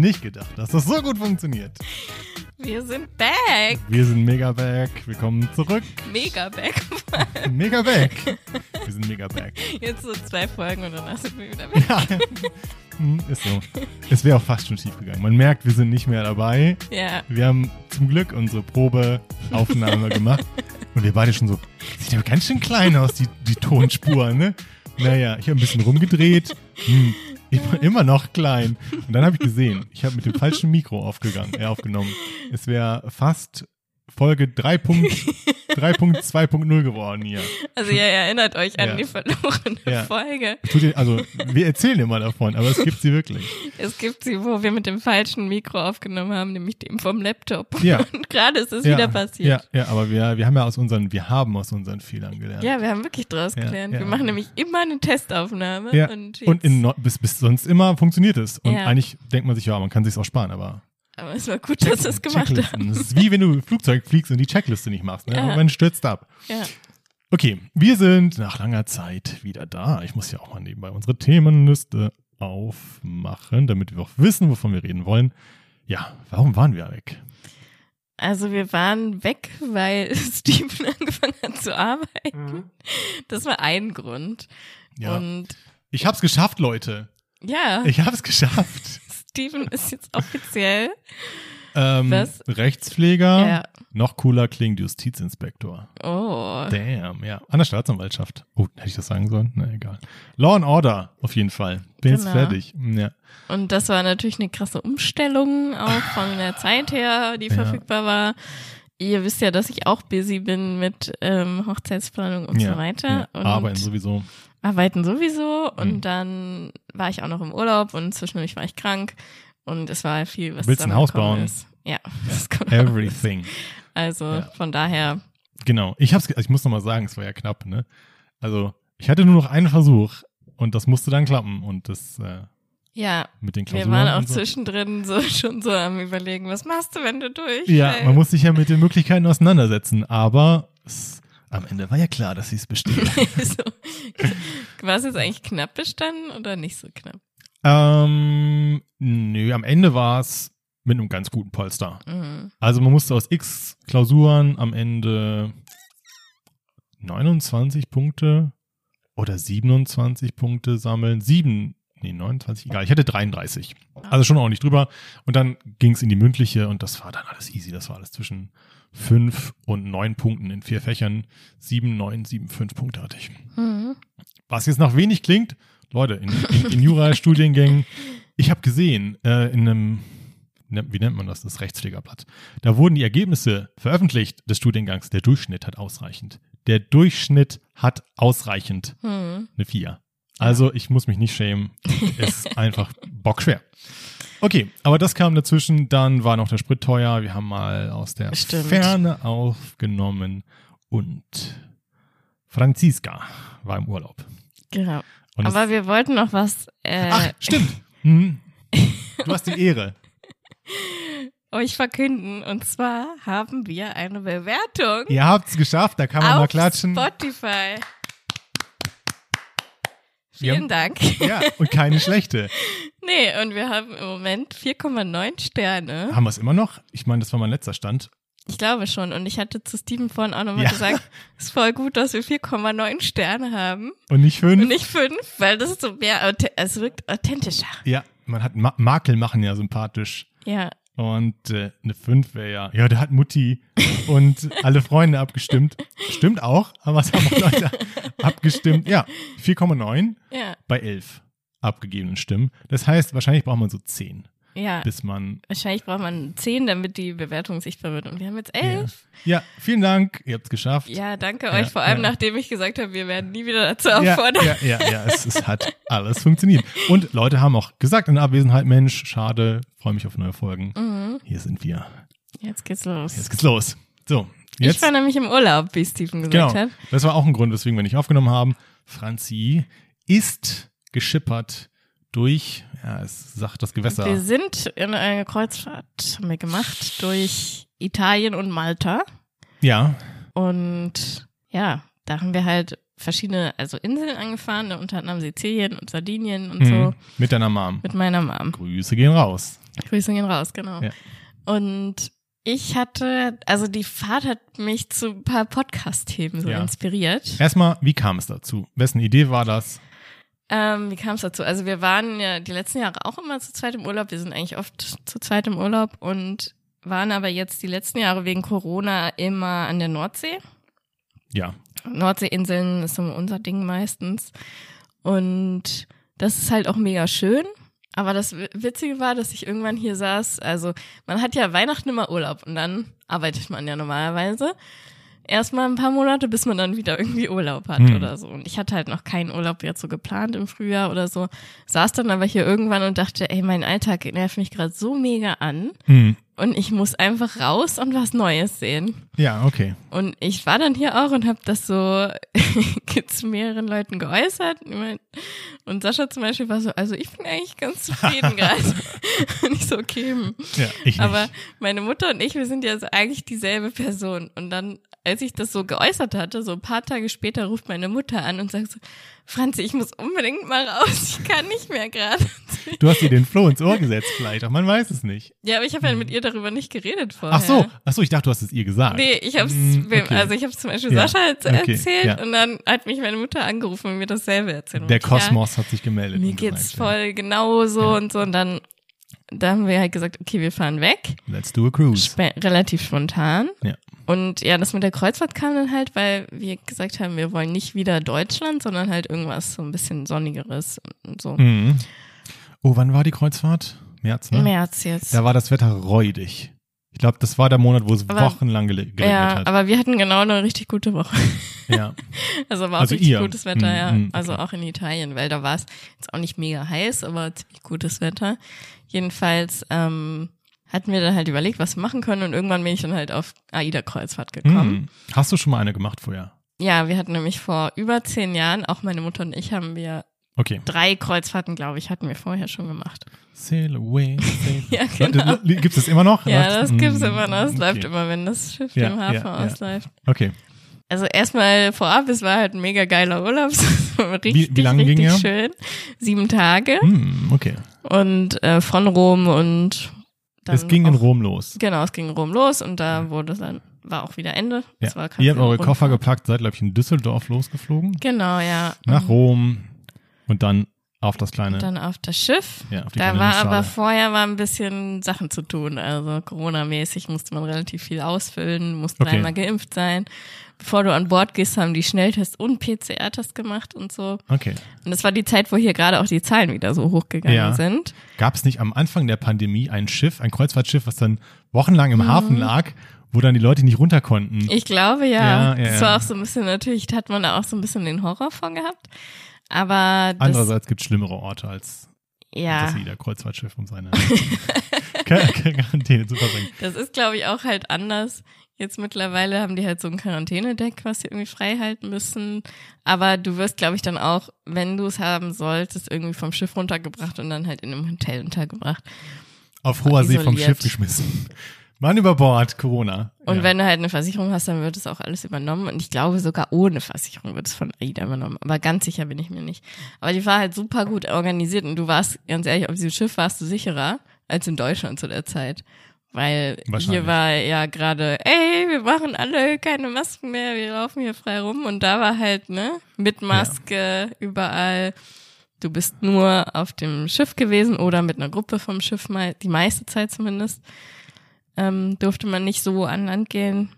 Nicht gedacht, dass das so gut funktioniert. Wir sind back. Wir sind mega back. Wir kommen zurück. Mega back. Mega back. Wir sind mega back. Jetzt so zwei Folgen und danach sind wir wieder weg. Ja. Hm, Ist so. Es wäre auch fast schon schief gegangen. Man merkt, wir sind nicht mehr dabei. Ja. Wir haben zum Glück unsere Probeaufnahme gemacht. Und wir beide schon so, sieht aber ganz schön klein aus, die, die Tonspur, ne? Naja, ich habe ein bisschen rumgedreht. Hm, immer, immer noch klein. Und dann habe ich gesehen, ich habe mit dem falschen Mikro aufgegangen, äh, aufgenommen. Es wäre fast Folge 3.2.0 geworden hier. Also ihr erinnert euch an Ja. die verlorene Ja. Folge. Tut ihr- Also, wir erzählen immer davon, aber es gibt sie wirklich. Es gibt sie, wo wir mit dem falschen Mikro aufgenommen haben, nämlich dem vom Laptop. Ja. Und gerade ist es ja, wieder passiert. Ja, ja, aber wir, wir haben ja aus unseren, wir haben aus unseren Fehlern gelernt. Ja, wir haben wirklich draus gelernt. Wir machen nämlich immer eine Testaufnahme. Ja, Und, und, in, bis, bis sonst immer funktioniert es. Und eigentlich denkt man sich, ja, man kann sich's auch sparen, aber aber es war gut, dass wir es gemacht Checklisten. haben. Das ist wie wenn du Flugzeug fliegst und die Checkliste nicht machst. Ne? Ja. Irgendwann stürzt ab. Ja. Okay, wir sind nach langer Zeit wieder da. Ich muss ja auch mal nebenbei unsere Themenliste aufmachen, damit wir auch wissen, wovon wir reden wollen. Ja, warum waren wir weg? Also wir waren weg, weil Steven angefangen hat zu arbeiten. Das war ein Grund. Mhm. Ja. Und Ich hab's geschafft, Leute. ja, Ich hab's geschafft. Steven ist jetzt offiziell. Ähm, Was? Rechtspfleger. Ja. Noch cooler klingt Justizinspektor. Oh. Damn, ja. An der Staatsanwaltschaft. Oh, hätte ich das sagen sollen? Na, egal. Law and Order, auf jeden Fall. Bin jetzt Genau. fertig. Ja. Und das war natürlich eine krasse Umstellung, auch von der Zeit her, die Ja. verfügbar war. Ihr wisst ja, dass ich auch busy bin mit ähm, Hochzeitsplanung und ja. so weiter. Ja. Und Arbeiten sowieso. Arbeiten sowieso. Und Mhm. dann war ich auch noch im Urlaub und zwischendurch war ich krank. Und es war viel, was Willst ein Haus bauen? Ist. Ja, das kommt auch. Everything. Also Ja. von daher, Genau. Ich hab's, ich muss noch mal sagen, es war ja knapp, ne? Also, ich hatte nur noch einen Versuch und das musste dann klappen und das äh, ja, mit den wir Klausuren waren auch so. zwischendrin so schon so am überlegen, was machst du, wenn du durch? Ja, man muss sich ja mit den Möglichkeiten auseinandersetzen, aber es, am Ende war ja klar, dass sie es bestehen. so. War es jetzt eigentlich knapp bestanden oder nicht so knapp? ähm, nö, am Ende war es mit einem ganz guten Polster. Mhm. Also man musste aus x Klausuren am Ende 29 Punkte oder 27 Punkte sammeln. Sieben, nee, 29, egal. Ich hatte 33. Also schon ordentlich drüber. Und dann ging es in die mündliche und das war dann alles easy. Das war alles zwischen fünf und neun Punkten in vier Fächern. Sieben, neun, sieben, fünf Punkte hatte ich. Mhm. Was jetzt nach wenig klingt, Leute, in, in, in Jura-Studiengängen, ich habe gesehen, äh, in einem, ne- wie nennt man das, das Rechtspflegerblatt, da wurden die Ergebnisse veröffentlicht des Studiengangs. Der Durchschnitt hat ausreichend. Der Durchschnitt hat ausreichend Mhm. eine 4. Also ich muss mich nicht schämen. Ist einfach bockschwer. Okay, aber das kam dazwischen. Dann war noch der Sprit teuer. Wir haben mal aus der Stimmt. Ferne aufgenommen und Franziska war im Urlaub. Genau. Und es- Aber wir wollten noch was äh, Ach, stimmt. Hm. Du hast die Ehre. euch verkünden. Und zwar haben wir eine Bewertung Ihr habt's geschafft, da kann man mal auf klatschen. Spotify. Vielen haben- Dank. Ja, und keine schlechte. Nee, und wir haben im Moment 4,9 Sterne. Haben wir es immer noch? Ich meine, das war mein letzter Stand. Ich glaube schon. Und ich hatte zu Steven vorhin auch nochmal Ja. gesagt, ist voll gut, dass wir 4,9 Sterne haben Und nicht fünf? und nicht 5, weil das ist so mehr, es wirkt authentischer. Ja, man hat Ma Makel machen ja sympathisch. Ja, Und äh, eine 5 wäre ja, ja, da hat Mutti und alle Freunde abgestimmt. Stimmt auch, aber es haben auch Leute abgestimmt. Ja, 4,9 ja, bei 11 abgegebenen Stimmen. Das heißt, wahrscheinlich braucht man so 10, ja. bis man. Wahrscheinlich braucht man 10, damit die Bewertung sichtbar wird. Und wir haben jetzt 11. Ja, vielen Dank, ihr habt's geschafft. Ja, danke Ja, euch, vor allem ja. nachdem ich gesagt habe, wir werden nie wieder dazu ja, auffordern. ja, ja, ja es, es hat alles funktioniert. Und Leute haben auch gesagt in Abwesenheit, Mensch, schade, freue mich auf neue Folgen. Mhm. Hier sind wir. Jetzt geht's los. Jetzt geht's los. So, ich jetzt. war nämlich im Urlaub, wie Steven gesagt Genau. hat. Das war auch ein Grund, weswegen wir nicht aufgenommen haben. Franzi ist geschippert durch, ja, es sagt das Gewässer. Wir sind in eine Kreuzfahrt haben wir gemacht durch Italien und Malta. Ja, Und ja, da haben wir halt verschiedene, also Inseln angefahren, unter anderem Sizilien und Sardinien und Mhm. so Mit deiner Mom. mit meiner Mom. Grüße gehen raus. Grüße gehen raus, genau. Ja. Und ich hatte, also die Fahrt hat mich zu ein paar Podcast-Themen so Ja. inspiriert. Erstmal, wie kam es dazu? Wessen Idee war das? Ähm, wie kam es dazu? Also wir waren ja die letzten Jahre auch immer zu zweit im Urlaub. Wir sind eigentlich oft zu zweit im Urlaub und waren aber jetzt die letzten Jahre wegen Corona immer an der Nordsee. Ja. Nordseeinseln ist so unser Ding meistens. Und das ist halt auch mega schön. Aber das Witzige war, dass ich irgendwann hier saß. Also man hat ja Weihnachten immer Urlaub und dann arbeitet man ja normalerweise. Erstmal ein paar Monate, bis man dann wieder irgendwie Urlaub hat Hm. oder so. Und ich hatte halt noch keinen Urlaub jetzt so geplant im Frühjahr oder so. Saß dann aber hier irgendwann und dachte, ey, mein Alltag nervt mich gerade so mega an. Hm. Und ich muss einfach raus und was Neues sehen. Ja, okay. Und ich war dann hier auch und habe das so zu mehreren Leuten geäußert. Und Sascha zum Beispiel war so, also ich bin eigentlich ganz zufrieden gerade. Und ich so, okay. hm. Ja, ich nicht. Aber meine Mutter und ich, wir sind ja so eigentlich dieselbe Person. Und dann, als ich das so geäußert hatte, so ein paar Tage später ruft meine Mutter an und sagt so, Franzi, ich muss unbedingt mal raus, ich kann nicht mehr gerade. du hast dir den Floh ins Ohr gesetzt vielleicht, auch man weiß es nicht. Ja, aber ich habe ja mit ihr darüber nicht geredet vorher. Ach so, ach so, ich dachte, du hast es ihr gesagt. Nee, ich hab's, Hm, wem- okay. also ich hab's zum Beispiel Ja, Sascha jetzt okay, erzählt ja. und dann hat mich meine Mutter angerufen und mir dasselbe erzählt. Der Kosmos hat sich gemeldet. Ja, mir geht's gesagt, ja, voll genauso und so und dann, da haben wir halt gesagt, okay, wir fahren weg. Let's do a cruise. Spe relativ spontan. Ja. Und ja, das mit der Kreuzfahrt kam dann halt, weil wir gesagt haben, wir wollen nicht wieder Deutschland, sondern halt irgendwas so ein bisschen sonnigeres und so. Mhm. Oh, wann war die Kreuzfahrt? März, ne? März jetzt. Da war das Wetter räudig. Ich glaube, das war der Monat, wo es Aber- wochenlang geregnet ja, hat. aber wir hatten genau eine richtig gute Woche. ja. Also war auch Also richtig ihr? gutes Wetter, Mm, ja. mm, okay. Also auch in Italien, weil da war es jetzt auch nicht mega heiß, aber ziemlich gutes Wetter. Jedenfalls ähm, hatten wir dann halt überlegt, was wir machen können und irgendwann bin ich dann halt auf AIDA-Kreuzfahrt gekommen. Mhm. Hast du schon mal eine gemacht vorher? Ja, wir hatten nämlich vor über zehn Jahren, auch meine Mutter und ich haben wir Okay. drei Kreuzfahrten, glaube ich, hatten wir vorher schon gemacht. Sail away, sail Ja, genau. Gibt es das immer noch? Ja, das gibt's Mm, immer noch. Es okay. läuft immer, wenn das Schiff Ja, im Hafen ja, ja. ausläuft. Okay. Also erstmal vorab, es war halt ein mega geiler Urlaub. Es richtig, wie lange richtig ging er? schön. Sieben Tage. Hm, okay. Und äh, von Rom und dann Es ging in auch, Rom los. Genau, es ging in Rom los und da wurde dann, war auch wieder Ende. Ja. Es Ihr habt eure. Koffer gepackt, seid, glaube ich, in Düsseldorf losgeflogen. Genau, ja. Nach Rom und dann auf das kleine. Und dann auf das Schiff. ja, auf die Da war aber Nussschale. vorher war ein bisschen Sachen zu tun. Also Corona-mäßig musste man relativ viel ausfüllen, musste Okay. einmal geimpft sein. Bevor du an Bord gehst, haben die Schnelltest und PCR-Test gemacht und so. Okay. Und das war die Zeit, wo hier gerade auch die Zahlen wieder so hochgegangen Ja. sind. Gab es nicht am Anfang der Pandemie ein Schiff, ein Kreuzfahrtschiff, was dann wochenlang im Mhm. Hafen lag, wo dann die Leute nicht runter konnten? Ich glaube Ja, ja. ja, das war auch so ein bisschen, natürlich hat man da auch so ein bisschen den Horror von gehabt. Aber Andererseits gibt es schlimmere Orte als ja, das jeder Kreuzfahrtschiff, um seine Quar- Quarantäne zu verbringen. das ist glaube ich auch halt anders. Jetzt mittlerweile haben die halt so ein Quarantänedeck, was sie irgendwie frei halten müssen. Aber du wirst, glaube ich, dann auch, wenn du es haben solltest, irgendwie vom Schiff runtergebracht und dann halt in einem Hotel untergebracht. Auf hoher See vom. Schiff geschmissen. Mann über Bord, Corona. Und ja. wenn du halt eine Versicherung hast, dann wird es auch alles übernommen. Und ich glaube, sogar ohne Versicherung wird es von AIDA übernommen. Aber ganz sicher bin ich mir nicht. Aber die war halt super gut organisiert. Und du warst, ganz ehrlich, auf diesem Schiff warst du sicherer als in Deutschland zu der Zeit. Weil hier war ja gerade, ey, wir machen alle keine Masken mehr, wir laufen hier frei rum. Und da war halt, ne, mit Maske überall. Du bist nur auf dem Schiff gewesen oder mit einer Gruppe vom Schiff, mal, die meiste Zeit zumindest ähm, durfte man nicht so an Land gehen.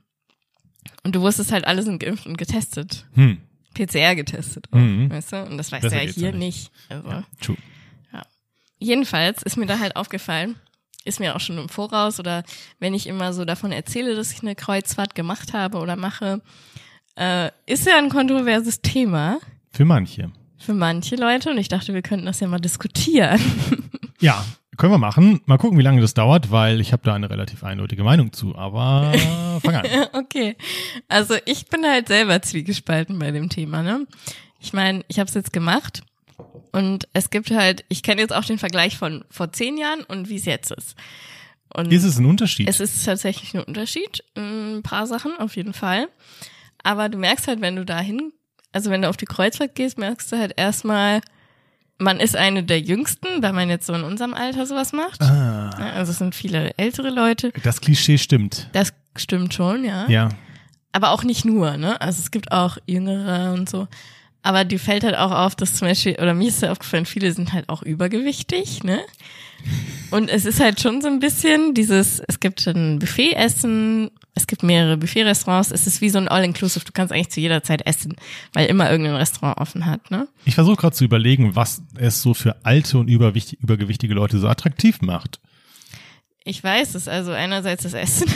Und du wusstest halt, alle sind geimpft und getestet. Hm. PCR getestet, auch, Mhm. weißt du? Und das weißt Besser du ja hier ja nicht. Also. Ja, true. Jedenfalls ist mir da halt aufgefallen, ist mir auch schon im Voraus oder wenn ich immer so davon erzähle, dass ich eine Kreuzfahrt gemacht habe oder mache, äh, ist ja ein kontroverses Thema Für manche. für manche Leute und ich dachte, wir könnten das ja mal diskutieren. Ja, können wir machen. Mal gucken, wie lange das dauert, weil ich habe da eine relativ eindeutige Meinung zu. Aber fang an. Okay. Also ich bin halt selber zwiegespalten bei dem Thema, ne? Ich meine, ich habe es jetzt gemacht und es gibt halt, ich kenne jetzt auch den Vergleich von vor zehn Jahren und wie es jetzt ist. Und Ist es ein Unterschied? es ist tatsächlich ein Unterschied, ein paar Sachen auf jeden Fall. Aber du merkst halt, wenn du dahin also wenn du auf die Kreuzfahrt gehst, merkst du halt erstmal, man ist eine der jüngsten, weil man jetzt so in unserem Alter sowas macht. Ah, Also es sind viele ältere Leute. das Klischee stimmt. Das stimmt schon, ja. Ja. Aber auch nicht nur, ne? Also es gibt auch jüngere und so. Aber die fällt halt auch auf, dass zum Beispiel, oder mir ist ja aufgefallen, viele sind halt auch übergewichtig, ne? Und es ist halt schon so ein bisschen dieses, es gibt ein Buffet-Essen, es gibt mehrere Buffet-Restaurants, es ist wie so ein All-Inclusive, du kannst eigentlich zu jeder Zeit essen, weil immer irgendein Restaurant offen hat, ne? Ich versuche gerade zu überlegen, was es so für alte und übergewichtige Leute so attraktiv macht. Ich weiß es, also einerseits das Essen.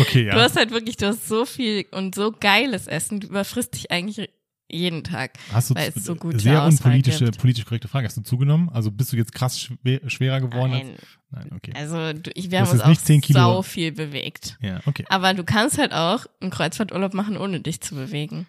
Okay, Du ja. hast halt wirklich, du hast so viel und so geiles Essen, du überfrisst dich eigentlich jeden Tag. Hast du weil es so gute sehr unpolitische, gibt. politisch korrekte Frage. Hast du zugenommen? Also bist du jetzt krass schwer, schwerer geworden? als- Nein, Nein, okay. also du, ich, wir haben uns nicht auch 10 Kilo. sau viel bewegt. Ja, okay. Aber du kannst halt auch einen Kreuzfahrturlaub machen, ohne dich zu bewegen.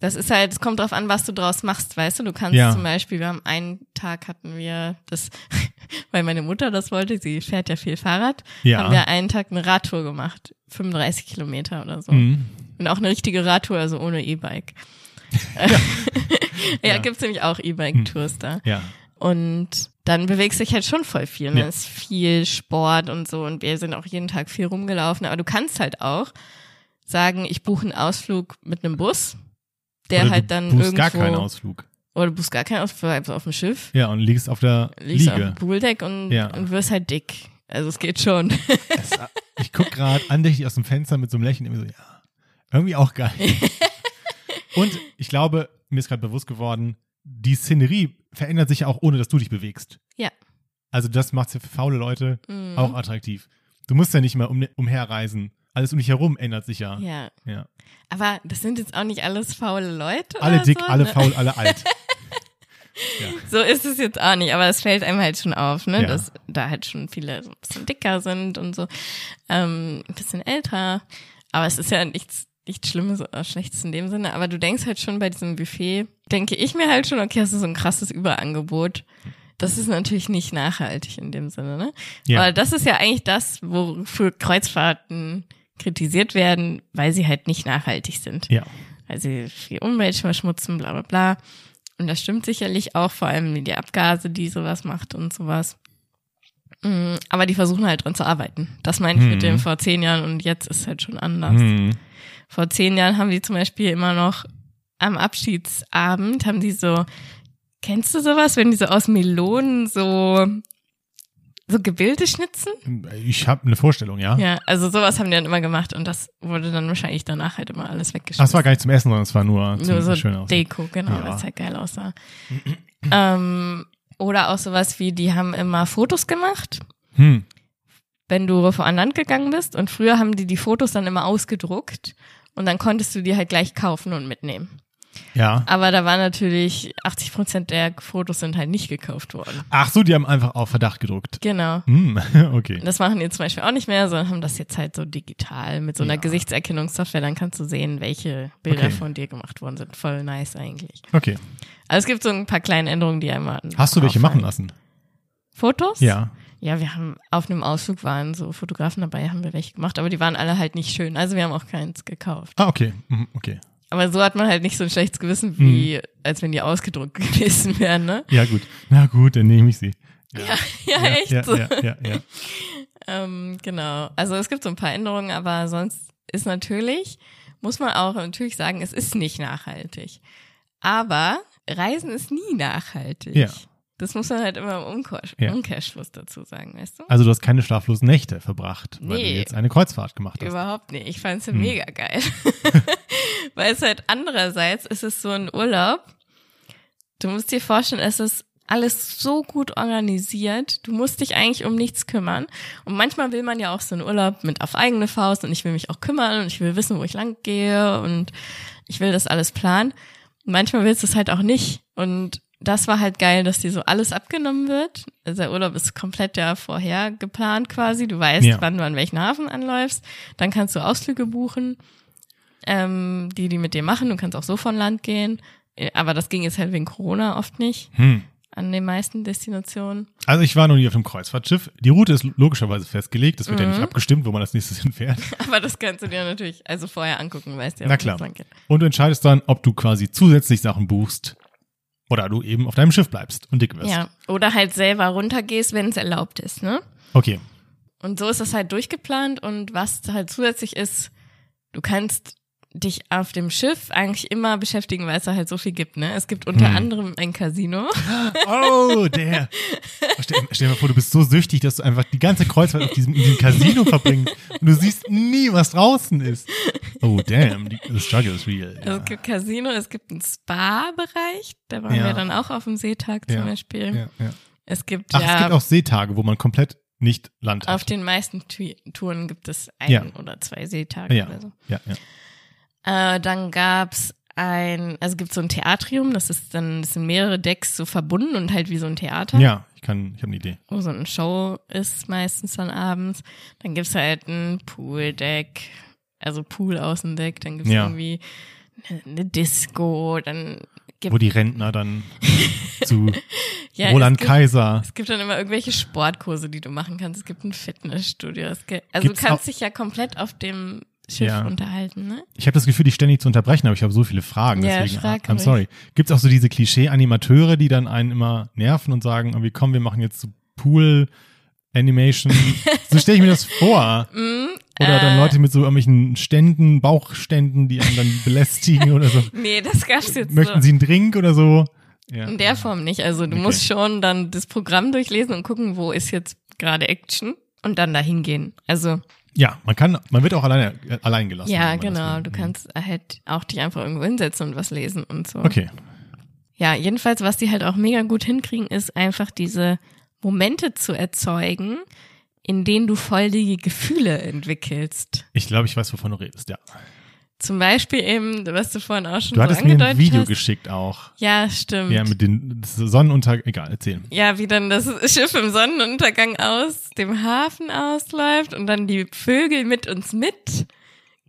Das ist halt, es kommt drauf an, was du draus machst, weißt du? Du kannst Ja. zum Beispiel, wir haben einen Tag hatten wir das, weil meine Mutter das wollte, sie fährt ja viel Fahrrad, Ja. haben wir einen Tag eine Radtour gemacht, 35 Kilometer oder so. Mhm. Und auch eine richtige Radtour, also ohne E-Bike. ja, Ja. gibt's nämlich auch E-Bike-Tours da. Ja. Und dann bewegst du dich halt schon voll viel. Ne? Ja. Es ist viel Sport und so und wir sind auch jeden Tag viel rumgelaufen. Aber du kannst halt auch sagen, ich buche einen Ausflug mit einem Bus, der Oder halt du dann buchst irgendwo gar keinen Ausflug. oder du buchst gar keinen Ausflug, bleibst auf dem Schiff, Ja, und liegst auf der liegst auf Liege. dem Pooldeck und, Ja. und wirst halt dick. Also es geht schon. Es, ich guck gerade andächtig aus dem Fenster mit so einem Lächeln, irgendwie so, ja, irgendwie auch geil. und ich glaube, mir ist gerade bewusst geworden, die Szenerie verändert sich ja auch, ohne dass du dich bewegst. Ja. Also das macht es ja für faule Leute Mhm. auch attraktiv. Du musst ja nicht mehr um, umherreisen. Alles um dich herum ändert sich ja. Ja. ja. Aber das sind jetzt auch nicht alles faule Leute. Alle dick, so, alle ne? faul, alle alt. So ist es jetzt auch nicht, aber es fällt einem halt schon auf, ne, Ja. dass da halt schon viele so ein bisschen dicker sind und so, ähm, ein bisschen älter. Aber es ist ja nichts, nichts Schlimmes oder Schlechtes in dem Sinne. Aber du denkst halt schon bei diesem Buffet, denke ich mir halt schon, okay, das ist so ein krasses Überangebot. Das ist natürlich nicht nachhaltig in dem Sinne, ne? Ja. Aber das ist ja eigentlich das, wofür Kreuzfahrten kritisiert werden, weil sie halt nicht nachhaltig sind Ja. weil sie viel Umwelt verschmutzen, bla bla bla. Und das stimmt sicherlich auch, vor allem die Abgase, die sowas macht und sowas. Mm, Aber die versuchen halt dran zu arbeiten. Das meine ich Hm. mit dem vor zehn Jahren und jetzt ist halt schon anders. Hm. Vor zehn Jahren haben die zum Beispiel immer noch am Abschiedsabend haben die so, kennst du sowas, wenn die so aus Melonen so, so Gebilde schnitzen? Ich habe eine Vorstellung, ja. Ja, also sowas haben die dann immer gemacht und das wurde dann wahrscheinlich danach halt immer alles weggeschmissen. Ach, es war gar nicht zum Essen, sondern es war nur zum Nur so schön. Deko, genau, Ja. weil es halt geil aussah. ähm, oder auch sowas wie, die haben immer Fotos gemacht, Hm. wenn du vor an Land gegangen bist. Und früher haben die die Fotos dann immer ausgedruckt und dann konntest du die halt gleich kaufen und mitnehmen. Ja. Aber da war natürlich 80 Prozent der Fotos sind halt nicht gekauft worden. Ach so, die haben einfach auf Verdacht gedruckt. Genau. Hm. Okay. Das machen die zum Beispiel auch nicht mehr, sondern haben das jetzt halt so digital mit so einer Ja. Gesichtserkennungssoftware. Dann kannst du sehen, welche Bilder Okay. von dir gemacht worden sind. Voll nice eigentlich. Okay. Also es gibt so ein paar kleine Änderungen, die einmal. Hast du welche machen lassen? Fotos? Ja. Ja, wir haben auf einem Ausflug waren so Fotografen dabei, haben wir welche gemacht, aber die waren alle halt nicht schön. Also wir haben auch keins gekauft. Ah, okay. Mhm, Okay. Aber so hat man halt nicht so ein schlechtes Gewissen, wie als wenn die ausgedruckt gewesen wären, ne? Ja, gut. Na gut, dann nehme ich sie. Ja, ja, echt ja, so. Ja, ja, ja. Ähm, genau. Also es gibt so ein paar Änderungen, aber sonst ist natürlich, muss man auch natürlich sagen, es ist nicht nachhaltig. Aber Reisen ist nie nachhaltig. Ja. Das muss man halt immer im Umkehr Ja. Umkehrschluss dazu sagen, weißt du? Also du hast keine schlaflosen Nächte verbracht, weil du Nee. jetzt eine Kreuzfahrt gemacht hast. Überhaupt nicht. Ich fand's ja Hm. mega geil. Weil es halt andererseits ist es so ein Urlaub. Du musst dir vorstellen, es ist alles so gut organisiert. Du musst dich eigentlich um nichts kümmern. Und manchmal will man ja auch so einen Urlaub mit auf eigene Faust und ich will mich auch kümmern und ich will wissen, wo ich lang gehe und ich will das alles planen. Und manchmal willst du es halt auch nicht. Und das war halt geil, dass dir so alles abgenommen wird. Also der Urlaub ist komplett ja vorher geplant quasi. Du weißt, Ja. wann du an welchen Hafen anläufst. Dann kannst du Ausflüge buchen, ähm, die die mit dir machen. Du kannst auch so von Land gehen. Aber das ging jetzt halt wegen Corona oft nicht. Hm. an den meisten Destinationen. Also ich war noch nie auf einem Kreuzfahrtschiff. Die Route ist logischerweise festgelegt. Das wird ja nicht Mhm. abgestimmt, wo man als nächstes hinfährt. Aber das kannst du dir natürlich also vorher angucken, weißt du ja. Na klar. Und du entscheidest dann, ob du quasi zusätzlich Sachen buchst oder du eben auf deinem Schiff bleibst und dick wirst. Ja, oder halt selber runtergehst, wenn es erlaubt ist, ne? Okay. Und so ist das halt durchgeplant und was halt zusätzlich ist, du kannst dich auf dem Schiff eigentlich immer beschäftigen, weil es da halt so viel gibt, ne? Es gibt unter Hm. anderem ein Casino. Oh, der. Stell, stell dir mal vor, du bist so süchtig, dass du einfach die ganze Kreuzfahrt auf diesem, in diesem Casino verbringst und du siehst nie, was draußen ist. Oh, damn, die, the struggle is real. Ja. es gibt Casino, es gibt einen Spa-Bereich, da waren Ja. wir dann auch auf dem Seetag zum Ja, Beispiel. Ja, ja. Es gibt Ach, ja es gibt auch Seetage, wo man komplett nicht Land auf hat. den meisten Touren gibt es ein oder zwei Seetage oder so. ja, ja. Äh, dann gab's ein, also gibt so ein Theatrium, das ist dann, das sind mehrere Decks so verbunden und halt wie so ein Theater. Ja, ich kann, ich habe eine Idee. wo so eine Show ist, meistens dann abends. Dann gibt's halt ein Pooldeck, also Pool-Außendeck, dann gibt's Ja. irgendwie eine, eine Disco, dann gibt Wo die Rentner dann zu ja, Roland es gibt, Kaiser. es gibt dann immer irgendwelche Sportkurse, die du machen kannst. Es gibt ein Fitnessstudio. Es gibt, also Gibt's du kannst dich ja komplett auf dem Schiff Ja. unterhalten, ne? Ich habe das Gefühl, dich ständig zu unterbrechen, aber ich habe so viele Fragen. Ja, deswegen, frag I'm ruhig. sorry. Gibt es auch so diese Klischee-Animateure, die dann einen immer nerven und sagen, irgendwie, komm, wir machen jetzt so Pool-Animation. so stelle ich mir das vor. Mm, Oder dann äh, Leute mit so irgendwelchen Ständen, Bauchständen, die einen dann belästigen oder so. Nee, das gab's jetzt Möchten so. Sie einen Drink oder so? Ja. In der Form nicht. Also du Okay. musst schon dann das Programm durchlesen und gucken, wo ist jetzt gerade Action und dann dahin gehen. Also ja, man kann, man wird auch alleine, äh, allein gelassen. ja, genau. Du kannst halt auch dich einfach irgendwo hinsetzen und was lesen und so. Okay. Ja, jedenfalls, was die halt auch mega gut hinkriegen, ist einfach diese Momente zu erzeugen, in denen du voll die Gefühle entwickelst. Ich glaube, ich weiß, wovon du redest, ja. Zum Beispiel eben, was du vorhin auch schon Du so hattest mir angedeutet ein Video hast. geschickt auch. Ja, stimmt. Ja, mit den Sonnenuntergang. Egal, erzähl. Ja, wie dann das Schiff im Sonnenuntergang aus dem Hafen ausläuft und dann die Vögel mit uns mit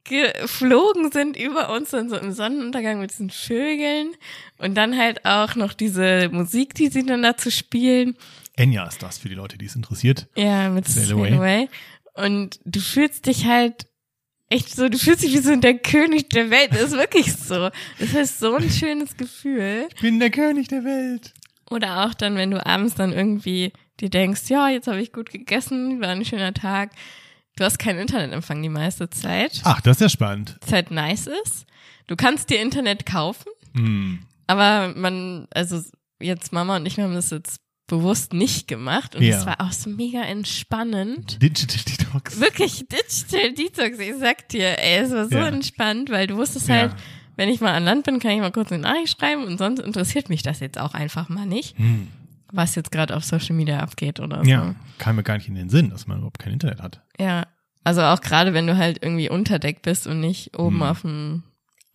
geflogen sind über uns dann so im Sonnenuntergang mit diesen Vögeln und dann halt auch noch diese Musik, die sie dann dazu spielen. Enya ist das für die Leute, die es interessiert. Ja, mit Sail Sail Away. Away. Und du fühlst dich halt echt so, du fühlst dich wie so der König der Welt. Das ist wirklich so. Das ist so ein schönes Gefühl. Ich bin der König der Welt. Oder auch dann, wenn du abends dann irgendwie dir denkst, ja, jetzt habe ich gut gegessen, war ein schöner Tag. Du hast keinen Internetempfang die meiste Zeit. Ach, das ist ja spannend. Was halt nice ist. Du kannst dir Internet kaufen, Hm. aber man, also jetzt Mama und ich wir haben das jetzt bewusst nicht gemacht und es Ja. war auch so mega entspannend. Digital Detox. Wirklich Digital Detox, ich sag dir, ey, es war so Ja. entspannt, weil du wusstest Ja. halt, wenn ich mal an Land bin, kann ich mal kurz eine Nachricht schreiben und sonst interessiert mich das jetzt auch einfach mal nicht, Hm. was jetzt gerade auf Social Media abgeht oder so. Ja, kam mir gar nicht in den Sinn, dass man überhaupt kein Internet hat. Ja. Also auch gerade wenn du halt irgendwie unter Deck bist und nicht oben Hm. auf dem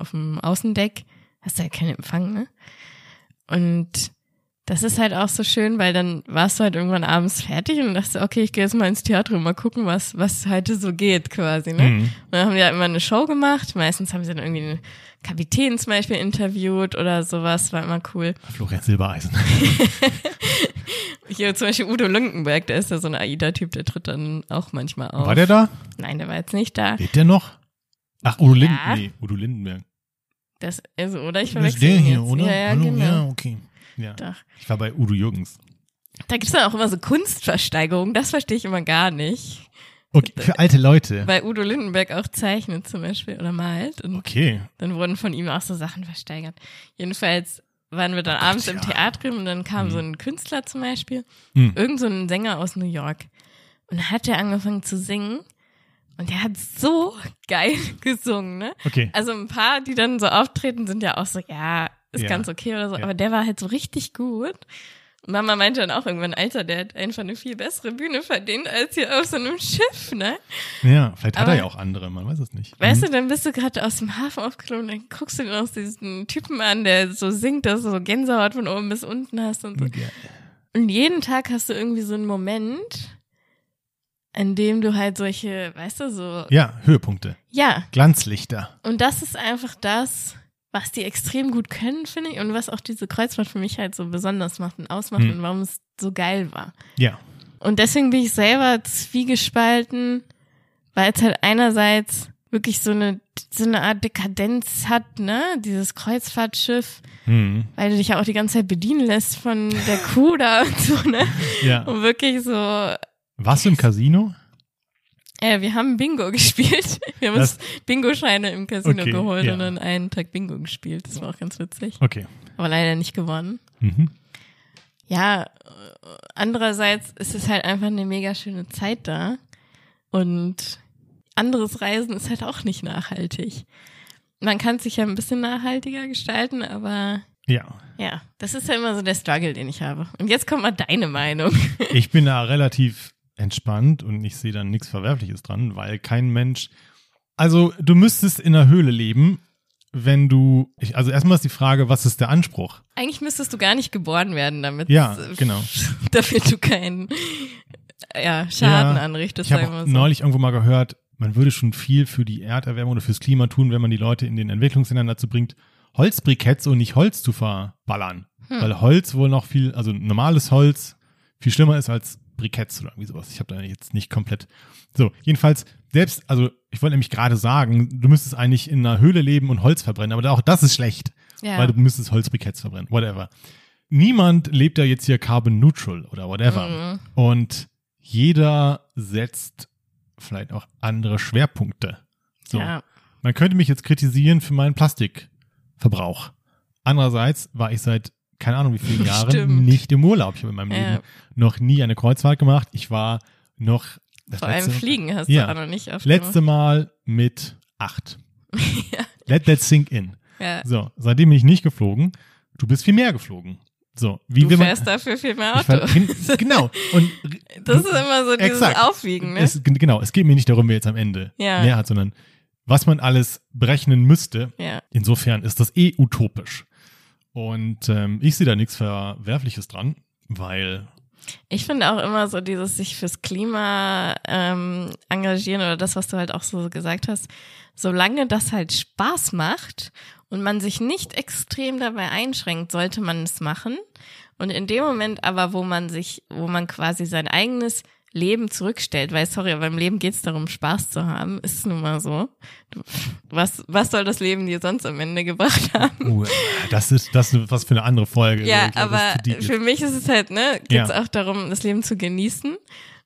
auf dem Außendeck, hast du halt keinen Empfang, ne? Und das ist halt auch so schön, weil dann warst du halt irgendwann abends fertig und dachte, okay, ich gehe jetzt mal ins Theater und mal gucken, was, was heute so geht quasi, ne? Mhm. Und dann haben die ja immer eine Show gemacht. Meistens haben sie dann irgendwie einen Kapitän zum Beispiel interviewt oder sowas, war immer cool. Florian Silbereisen. Hier zum Beispiel Udo Lunkenberg, der ist ja so ein AIDA-Typ, der tritt dann auch manchmal auf. War der da? Nein, der war jetzt nicht da. Lebt der noch? Ach, Udo Linden. Ja. Nee, Udo Lindenberg. Das, also, oder ich Das ist verwechsel der hier, jetzt. oder? Ja, ja, Hallo, genau. ja, okay. Ja. Doch. Ich war bei Udo Jürgens. Da gibt's dann auch immer so Kunstversteigerungen, das verstehe ich immer gar nicht. Okay, für alte Leute. Weil Udo Lindenberg auch zeichnet zum Beispiel oder malt und Okay. dann wurden von ihm auch so Sachen versteigert. Jedenfalls waren wir dann Oh Gott, abends im ja. Theatrium und dann kam Mhm. so ein Künstler zum Beispiel, Hm. irgend so ein Sänger aus New York. Und hat er angefangen zu singen und der hat so geil gesungen, ne? Okay. Also ein paar, die dann so auftreten, sind ja auch so, ja, ist Ja. ganz okay oder so, Ja. aber der war halt so richtig gut. Und Mama meinte dann auch irgendwann, Alter, der hat einfach eine viel bessere Bühne verdient als hier auf so einem Schiff, ne? Ja, vielleicht hat Aber- er ja auch andere, man weiß es nicht. Weißt Mhm. du, dann bist du gerade aus dem Hafen aufgeklommen, dann guckst du dir noch diesen Typen an, der so singt, dass du so Gänsehaut von oben bis unten hast und so. Ja. Und jeden Tag hast du irgendwie so einen Moment, in dem du halt solche, weißt du, so, Ja, Höhepunkte. ja, Glanzlichter. Und das ist einfach das, was die extrem gut können, finde ich, und was auch diese Kreuzfahrt für mich halt so besonders macht und ausmacht Hm. und warum es so geil war. Ja. Und deswegen bin ich selber zwiegespalten, weil es halt einerseits wirklich so eine, so eine Art Dekadenz hat, ne, dieses Kreuzfahrtschiff, Hm. weil du dich ja auch die ganze Zeit bedienen lässt von der Crew da und so, ne, Ja. und wirklich so, du im Casino? Äh, wir haben Bingo gespielt. Wir haben Das- uns Bingo-Scheine im Casino Okay, geholt ja. und dann einen Tag Bingo gespielt. Das war auch ganz witzig. Okay. Aber leider nicht gewonnen. Mhm. Ja, andererseits ist es halt einfach eine mega schöne Zeit da. Und anderes Reisen ist halt auch nicht nachhaltig. Man kann sich ja ein bisschen nachhaltiger gestalten, aber Ja. ja, das ist ja immer so der Struggle, den ich habe. Und jetzt kommt mal deine Meinung. Ich bin da relativ entspannt und ich sehe da nichts Verwerfliches dran, weil kein Mensch. Also, du müsstest in einer Höhle leben, wenn du. Ich, also, erstmal ist die Frage, was ist der Anspruch? Eigentlich müsstest du gar nicht geboren werden, damit, Ja, genau. damit du keinen ja, Schaden Ja, anrichtest, Ich habe so. neulich irgendwo mal gehört, man würde schon viel für die Erderwärmung oder fürs Klima tun, wenn man die Leute in den Entwicklungsländern dazu bringt, Holzbriketts und nicht Holz zu verballern. Hm. Weil Holz wohl noch viel, also normales Holz viel schlimmer ist als Briketts oder irgendwie sowas. Ich habe da jetzt nicht komplett. So, jedenfalls, selbst, also ich wollte nämlich gerade sagen, du müsstest eigentlich in einer Höhle leben und Holz verbrennen, aber auch das ist schlecht, ja. weil du müsstest Holzbriketts verbrennen, whatever. Niemand lebt ja jetzt hier carbon neutral oder whatever. Mhm. Und jeder setzt vielleicht auch andere Schwerpunkte. So. ja. Man könnte mich jetzt kritisieren für meinen Plastikverbrauch. Andererseits war ich seit keine Ahnung wie vielen Jahren Stimmt. nicht im Urlaub. Ich habe in meinem Ja. Leben noch nie eine Kreuzfahrt gemacht. Ich war noch das Vor allem Fliegen hast Ja. du auch noch nicht oft letzte Mal mit acht. Ja. Let that sink in. Ja. So, seitdem bin ich nicht geflogen. Du bist viel mehr geflogen. So, wie Du will man fährst dafür viel mehr Auto. ver- genau. Und Das ist immer so dieses Exakt. Aufwiegen, ne? Es, genau, es geht mir nicht darum, wer jetzt am Ende Ja. mehr hat, sondern was man alles berechnen müsste. ja. Insofern ist das eh utopisch. Und ähm, ich sehe da nichts Verwerfliches dran, weil Ich finde auch immer so dieses sich fürs Klima ähm, engagieren oder das, was du halt auch so gesagt hast, solange das halt Spaß macht und man sich nicht extrem dabei einschränkt, sollte man es machen. Und in dem Moment aber, wo man sich, wo man quasi sein eigenes Leben zurückstellt, weil sorry, aber im Leben geht es darum, Spaß zu haben, ist es nun mal so. Was, was soll das Leben dir sonst am Ende gebracht haben? uh, das ist das ist was für eine andere Folge. Ja, glaube, aber für mich ist es halt, ne, geht's Ja. auch darum, das Leben zu genießen.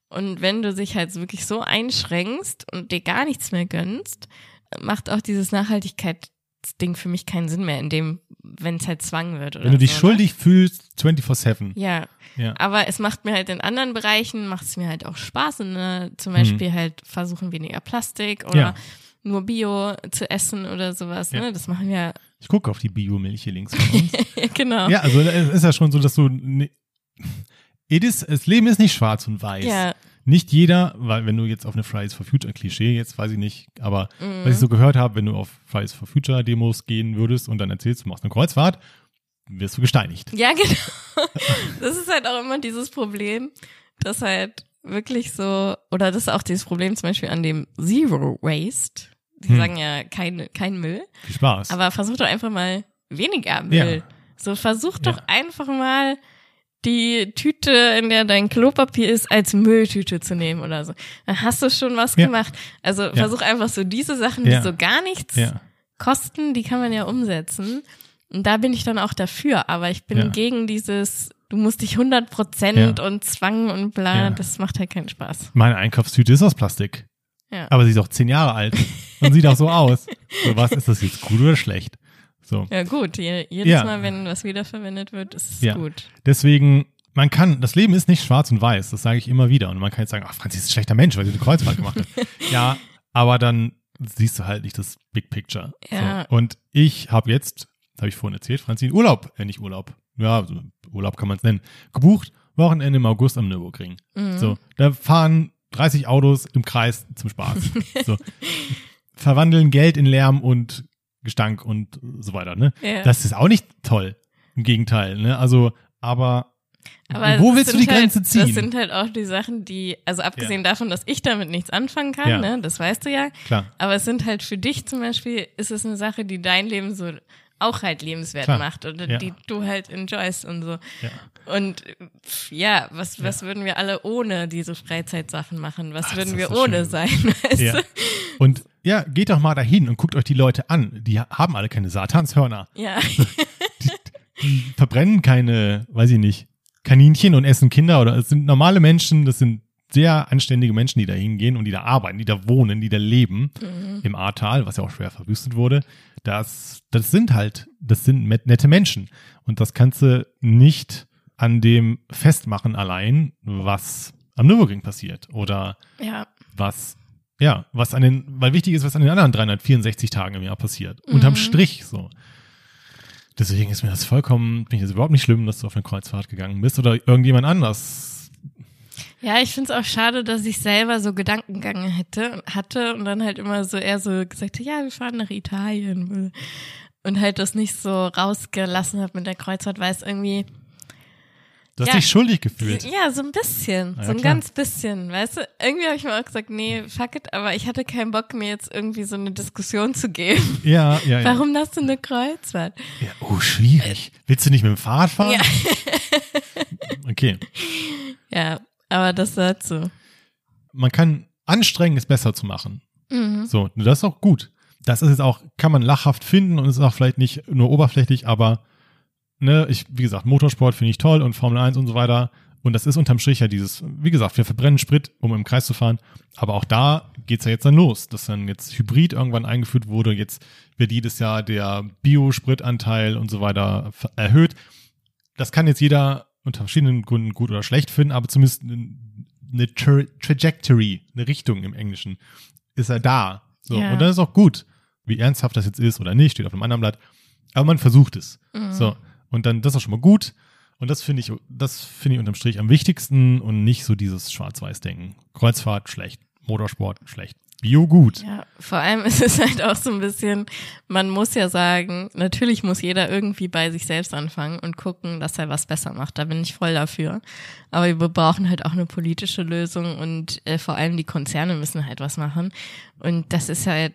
Und wenn du dich halt wirklich so einschränkst und dir gar nichts mehr gönnst, macht auch dieses Nachhaltigkeitsding für mich keinen Sinn mehr, in dem, wenn es halt Zwang wird oder Wenn du dich so, schuldig fühlst, 24-7. Ne? Ja, Ja. aber es macht mir halt in anderen Bereichen, macht es mir halt auch Spaß. Ne, Mhm. zum Beispiel halt versuchen weniger Plastik oder Ja. nur Bio zu essen oder sowas. Ja. Ne? Das machen wir, Ich gucke auf die Biomilch hier links von uns. genau. ja, also es ist ja schon so, dass du. ne- It is, das Leben ist nicht schwarz und weiß. Ja, Nicht jeder, weil wenn du jetzt auf eine Fridays for Future Klischee, jetzt weiß ich nicht, aber Mhm. was ich so gehört habe, wenn du auf Fridays for Future Demos gehen würdest und dann erzählst, du machst eine Kreuzfahrt, wirst du gesteinigt. Ja, genau. Das ist halt auch immer dieses Problem, dass halt wirklich so, oder das ist auch dieses Problem zum Beispiel an dem Zero Waste. Die Hm. sagen ja kein, kein Müll, Viel Spaß. aber versuch doch einfach mal weniger Müll. Ja. So versuch Ja. doch einfach mal die Tüte, in der dein Klopapier ist, als Mülltüte zu nehmen oder so. Dann hast du schon was Ja. gemacht. Also versuch einfach so diese Sachen, die Ja. so gar nichts ja. Kosten, die kann man ja umsetzen. Und da bin ich dann auch dafür. Aber ich bin Ja. gegen dieses, du musst dich 100 Prozent Ja. und Zwang und bla. Ja. Das macht halt keinen Spaß. Meine Einkaufstüte ist aus Plastik. Ja. Aber sie ist auch zehn Jahre alt und sieht auch so aus. So, was ist das jetzt gut oder schlecht? So. Ja, gut. Je, jedes Ja. Mal, wenn was wiederverwendet wird, ist es Ja. gut. Deswegen, man kann, das Leben ist nicht schwarz und weiß, das sage ich immer wieder. Und man kann jetzt sagen, ach, Franzi ist ein schlechter Mensch, weil sie eine Kreuzfahrt gemacht hat. ja, aber dann siehst du halt nicht das Big Picture. Ja. So. Und ich habe jetzt, habe ich vorhin erzählt, Franzi, einen Urlaub, äh, nicht Urlaub, ja, so Urlaub kann man es nennen, gebucht, Wochenende im August am Nürburgring. Mhm. So, da fahren 30 Autos im Kreis zum Spaß. so. Verwandeln Geld in Lärm und Gestank und so weiter, ne? Ja. Das ist auch nicht toll. Im Gegenteil, ne? Also, aber, Aber wo willst du die Grenze halt, ziehen? Das sind halt auch die Sachen, die, also abgesehen davon, dass ich damit nichts anfangen kann, Ja. ne, das weißt du ja. Klar. Aber es sind halt für dich zum Beispiel, ist es eine Sache, die dein Leben so auch halt lebenswert Klar. macht oder Ja. die du halt enjoyst und so. Ja. Und ja, was, was würden wir alle ohne diese Freizeitsachen machen? Was Ach, würden wir so ohne schön. sein? Weißt Ja. du? Und ja, geht doch mal dahin und guckt euch die Leute an. Die haben alle keine Satanshörner. ja. Die verbrennen keine, weiß ich nicht, Kaninchen und essen Kinder oder es sind normale Menschen, das sind sehr anständige Menschen, die da hingehen und die da arbeiten, die da wohnen, die da leben im Ahrtal, was ja auch schwer verwüstet wurde. Das, das sind halt, das sind nette Menschen. Und das kannst du nicht an dem festmachen allein, was am Nürburgring passiert oder ja. was, ja, was an den, weil wichtig ist, was an den anderen 364 Tagen im Jahr passiert. Unterm Strich so. Deswegen ist mir das vollkommen, bin ich jetzt überhaupt nicht schlimm, dass du auf eine Kreuzfahrt gegangen bist oder irgendjemand anders. Ja, ich find's auch schade, dass ich selber so Gedankengang hätte, hatte und dann halt immer so eher so gesagt ja, wir fahren nach Italien. Und halt das nicht so rausgelassen habe mit der Kreuzfahrt, weil es irgendwie, Du hast Ja. dich schuldig gefühlt. ja, so ein bisschen, Ja, so ein klar. ganz bisschen, weißt du? Irgendwie habe ich mir auch gesagt, nee, fuck it, aber ich hatte keinen Bock, mir jetzt irgendwie so eine Diskussion zu geben. Ja, ja, ja. Warum hast du eine Kreuzfahrt? ja. Oh, schwierig. Willst du nicht mit dem Fahrrad fahren? Ja. Okay. Ja, aber das dazu. Man kann anstrengen, es besser zu machen. Mhm. So, das ist auch gut. Das ist jetzt auch, kann man lachhaft finden und ist auch vielleicht nicht nur oberflächlich, aber ne, ich, wie gesagt, Motorsport finde ich toll und Formel 1 und so weiter. Und das ist unterm Strich ja dieses, wie gesagt, wir verbrennen Sprit, um im Kreis zu fahren. Aber auch da geht's ja jetzt dann los, dass dann jetzt Hybrid irgendwann eingeführt wurde. Jetzt wird jedes Jahr der Biospritanteil und so weiter erhöht. Das kann jetzt jeder unter verschiedenen Gründen gut oder schlecht finden, aber zumindest eine Tra Trajectory, eine Richtung im Englischen, ist er da. So. Ja. Und dann ist auch gut, wie ernsthaft das jetzt ist oder nicht, steht auf einem anderen Blatt. Aber man versucht es. So. Und dann, das ist schon mal gut. Und das finde ich, das finde ich unterm Strich am wichtigsten und nicht so dieses Schwarz-Weiß-Denken. Kreuzfahrt schlecht, Motorsport schlecht, Bio gut. Ja, vor allem ist es halt auch so ein bisschen, man muss ja sagen, natürlich muss jeder irgendwie bei sich selbst anfangen und gucken, dass er was besser macht. Da bin ich voll dafür. Aber wir brauchen halt auch eine politische Lösung und äh, vor allem die Konzerne müssen halt was machen. Und das ist halt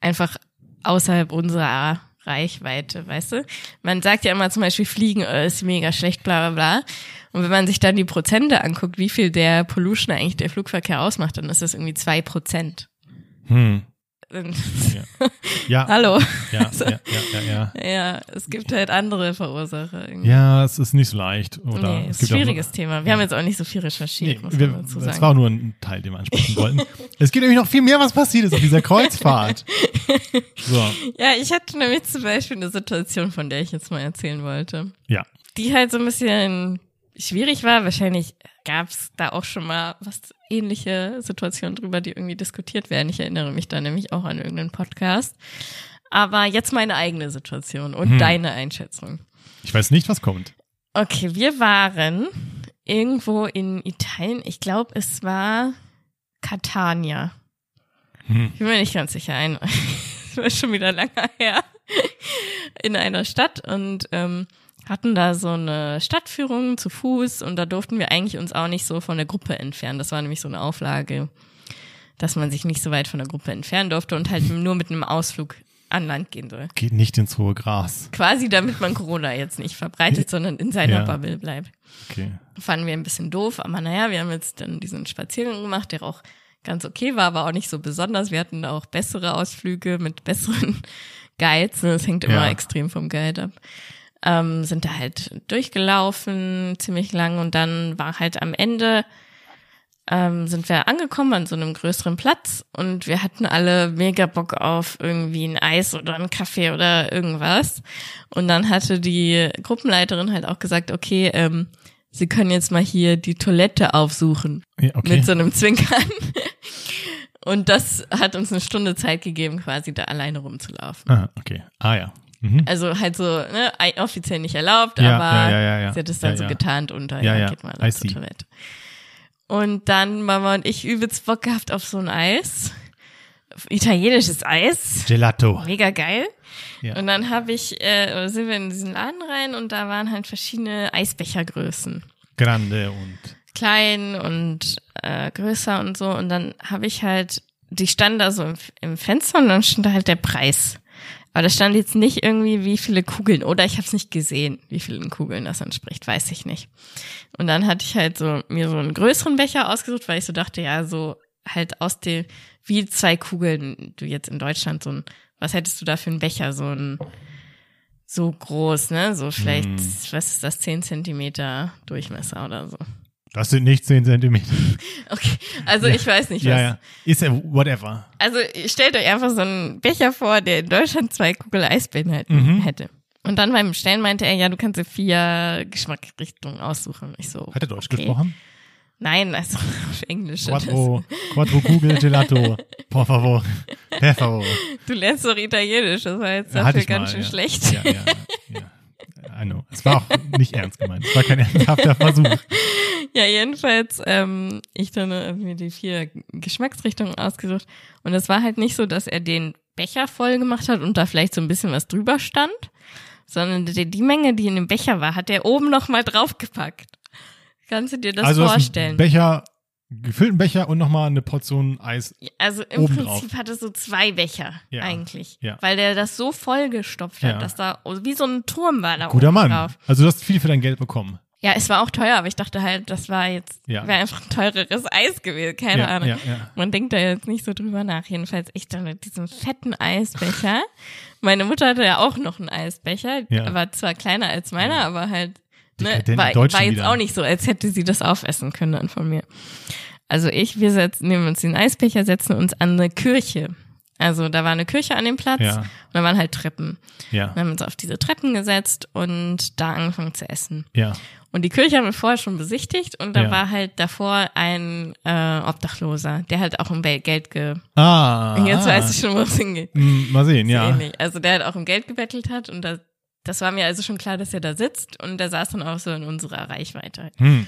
einfach außerhalb unserer Reichweite, weißt du? Man sagt ja immer zum Beispiel, Fliegen äh, ist mega schlecht, bla bla bla. Und wenn man sich dann die Prozente anguckt, wie viel der Pollution eigentlich der Flugverkehr ausmacht, dann ist das irgendwie zwei Prozent. Hm. Und- Ja, Hallo. ja, ja, ja, ja, ja. Ja, es gibt halt andere Verursacher. Irgendwie. Ja, es ist nicht so leicht. Oder nee, es ist ein gibt auch- schwieriges Thema. Wir haben jetzt auch nicht so viel Nee, recherchiert, muss wir, man dazu das sagen. war auch nur ein Teil, den wir ansprechen wollten. Es gibt nämlich noch viel mehr, was passiert ist auf dieser Kreuzfahrt. So, ja, ich hatte nämlich zum Beispiel eine Situation, von der ich jetzt mal erzählen wollte, ja. die halt so ein bisschen schwierig war. Wahrscheinlich gab es da auch schon mal was ähnliche Situationen drüber, die irgendwie diskutiert werden. Ich erinnere mich da nämlich auch an irgendeinen Podcast. Aber jetzt meine eigene Situation und Hm. deine Einschätzung. Ich weiß nicht, was kommt. Okay, wir waren irgendwo in Italien. Ich glaube, es war Catania. Hm. Ich bin mir nicht ganz sicher. Ein, das war schon wieder lange her. In einer Stadt und ähm, hatten da so eine Stadtführung zu Fuß und da durften wir eigentlich uns auch nicht so von der Gruppe entfernen. Das war nämlich so eine Auflage, dass man sich nicht so weit von der Gruppe entfernen durfte und halt nur mit einem Ausflug an Land gehen soll. Geht nicht ins hohe Gras. Quasi damit man Corona jetzt nicht verbreitet, sondern in seiner Ja. Bubble bleibt Okay. fanden wir ein bisschen doof, aber naja, wir haben jetzt dann diesen Spaziergang gemacht, der auch ganz okay war, aber auch nicht so besonders. Wir hatten auch bessere Ausflüge mit besseren Guides. Es hängt immer Ja. extrem vom Guide ab. Ähm, sind da halt durchgelaufen, ziemlich lang und dann war halt am Ende ähm, sind wir angekommen an so einem größeren Platz und wir hatten alle mega Bock auf irgendwie ein Eis oder einen Kaffee oder irgendwas. Und dann hatte die Gruppenleiterin halt auch gesagt, okay, ähm, sie können jetzt mal hier die Toilette aufsuchen Ja, okay. mit so einem Zwinkern. Und das hat uns eine Stunde Zeit gegeben, quasi da alleine rumzulaufen. ah, okay. Ah ja. Mhm. Also halt so, ne, offiziell nicht erlaubt, Ja, aber ja, ja, sie hat es dann so getarnt unter, Ja, ja, ja. geht mal zur see. Toilette. Und dann Mama und ich übelst Bock gehabt auf so ein Eis. Italienisches Eis. Gelato. Mega geil. Und dann habe ich, äh, sind wir in diesen Laden rein und da waren halt verschiedene Eisbechergrößen. Grande und Klein und äh, größer und so. Und dann habe ich halt, die standen da so im, im Fenster und dann stand da halt der Preis. Aber da stand jetzt nicht irgendwie, wie viele Kugeln, oder ich habe es nicht gesehen, wie vielen Kugeln das entspricht, weiß ich nicht. Und dann hatte ich halt so mir so einen größeren Becher ausgesucht, weil ich so dachte, ja, so halt aus dem, wie zwei Kugeln, du jetzt in Deutschland so ein, was hättest du da für einen Becher, so ein, so groß, ne? So vielleicht, Hm. was ist das, 10 Zentimeter Durchmesser oder so. Das sind nicht 10 Zentimeter. Okay, also ich weiß nicht, was. Ja, ja. Ist ja whatever. Also stellt euch einfach so einen Becher vor, der in Deutschland zwei Kugel Eisbären halten Mhm. hätte. Und dann beim Bestellen meinte er, ja, du kannst dir vier Geschmacksrichtungen aussuchen. Ich so, Hat er Deutsch okay. gesprochen? Nein, also auf Englisch. Quattro, Quattro Kugel Gelato. Por favor. Per favor. Du lernst doch Italienisch, das war jetzt Ja, dafür ganz mal, schön ja. schlecht. Ja, ja, ja. I know. Es war auch nicht ernst gemeint. Es war kein ernsthafter Versuch. Ja, jedenfalls, ähm, ich dann äh, mir die vier Geschmacksrichtungen ausgesucht. Und es war halt nicht so, dass er den Becher voll gemacht hat und da vielleicht so ein bisschen was drüber stand, sondern die, die Menge, die in dem Becher war, hat er oben noch mal draufgepackt. Kannst du dir das also vorstellen? Becher, gefüllten Becher und nochmal eine Portion Eis. Also im. Prinzip hatte so zwei Becher Ja, eigentlich, ja. weil der das so vollgestopft hat, Ja. dass da wie so ein Turm war da Guter oben Mann. drauf. Also du hast viel für dein Geld bekommen. Ja, es war auch teuer, aber ich dachte halt, das war jetzt Ja. wäre einfach ein teureres Eis gewesen, keine Ahnung. Ja, ja. Man denkt da jetzt nicht so drüber nach. Jedenfalls ich dann mit diesem fetten Eisbecher. Meine Mutter hatte ja auch noch einen Eisbecher, Ja. war zwar kleiner als meiner, aber halt ne, war, war jetzt wieder. auch nicht so, als hätte sie das aufessen können dann von mir. Also ich, wir setzen, nehmen uns den Eisbecher, setzen uns an eine Kirche. Also da war eine Kirche an dem Platz Ja. und da waren halt Treppen. Ja, Wir haben uns auf diese Treppen gesetzt und da angefangen zu essen. ja. Und die Kirche haben wir vorher schon besichtigt und da Ja. war halt davor ein äh, Obdachloser, der halt auch um Geld ge... Ah. Jetzt ah. weißt du schon, wo es hingeht. Hm, Mal sehen, ja. Ähnlich. Also der halt auch um Geld gebettelt hat und da, das war mir also schon klar, dass er da sitzt und der saß dann auch so in unserer Reichweite. Hm.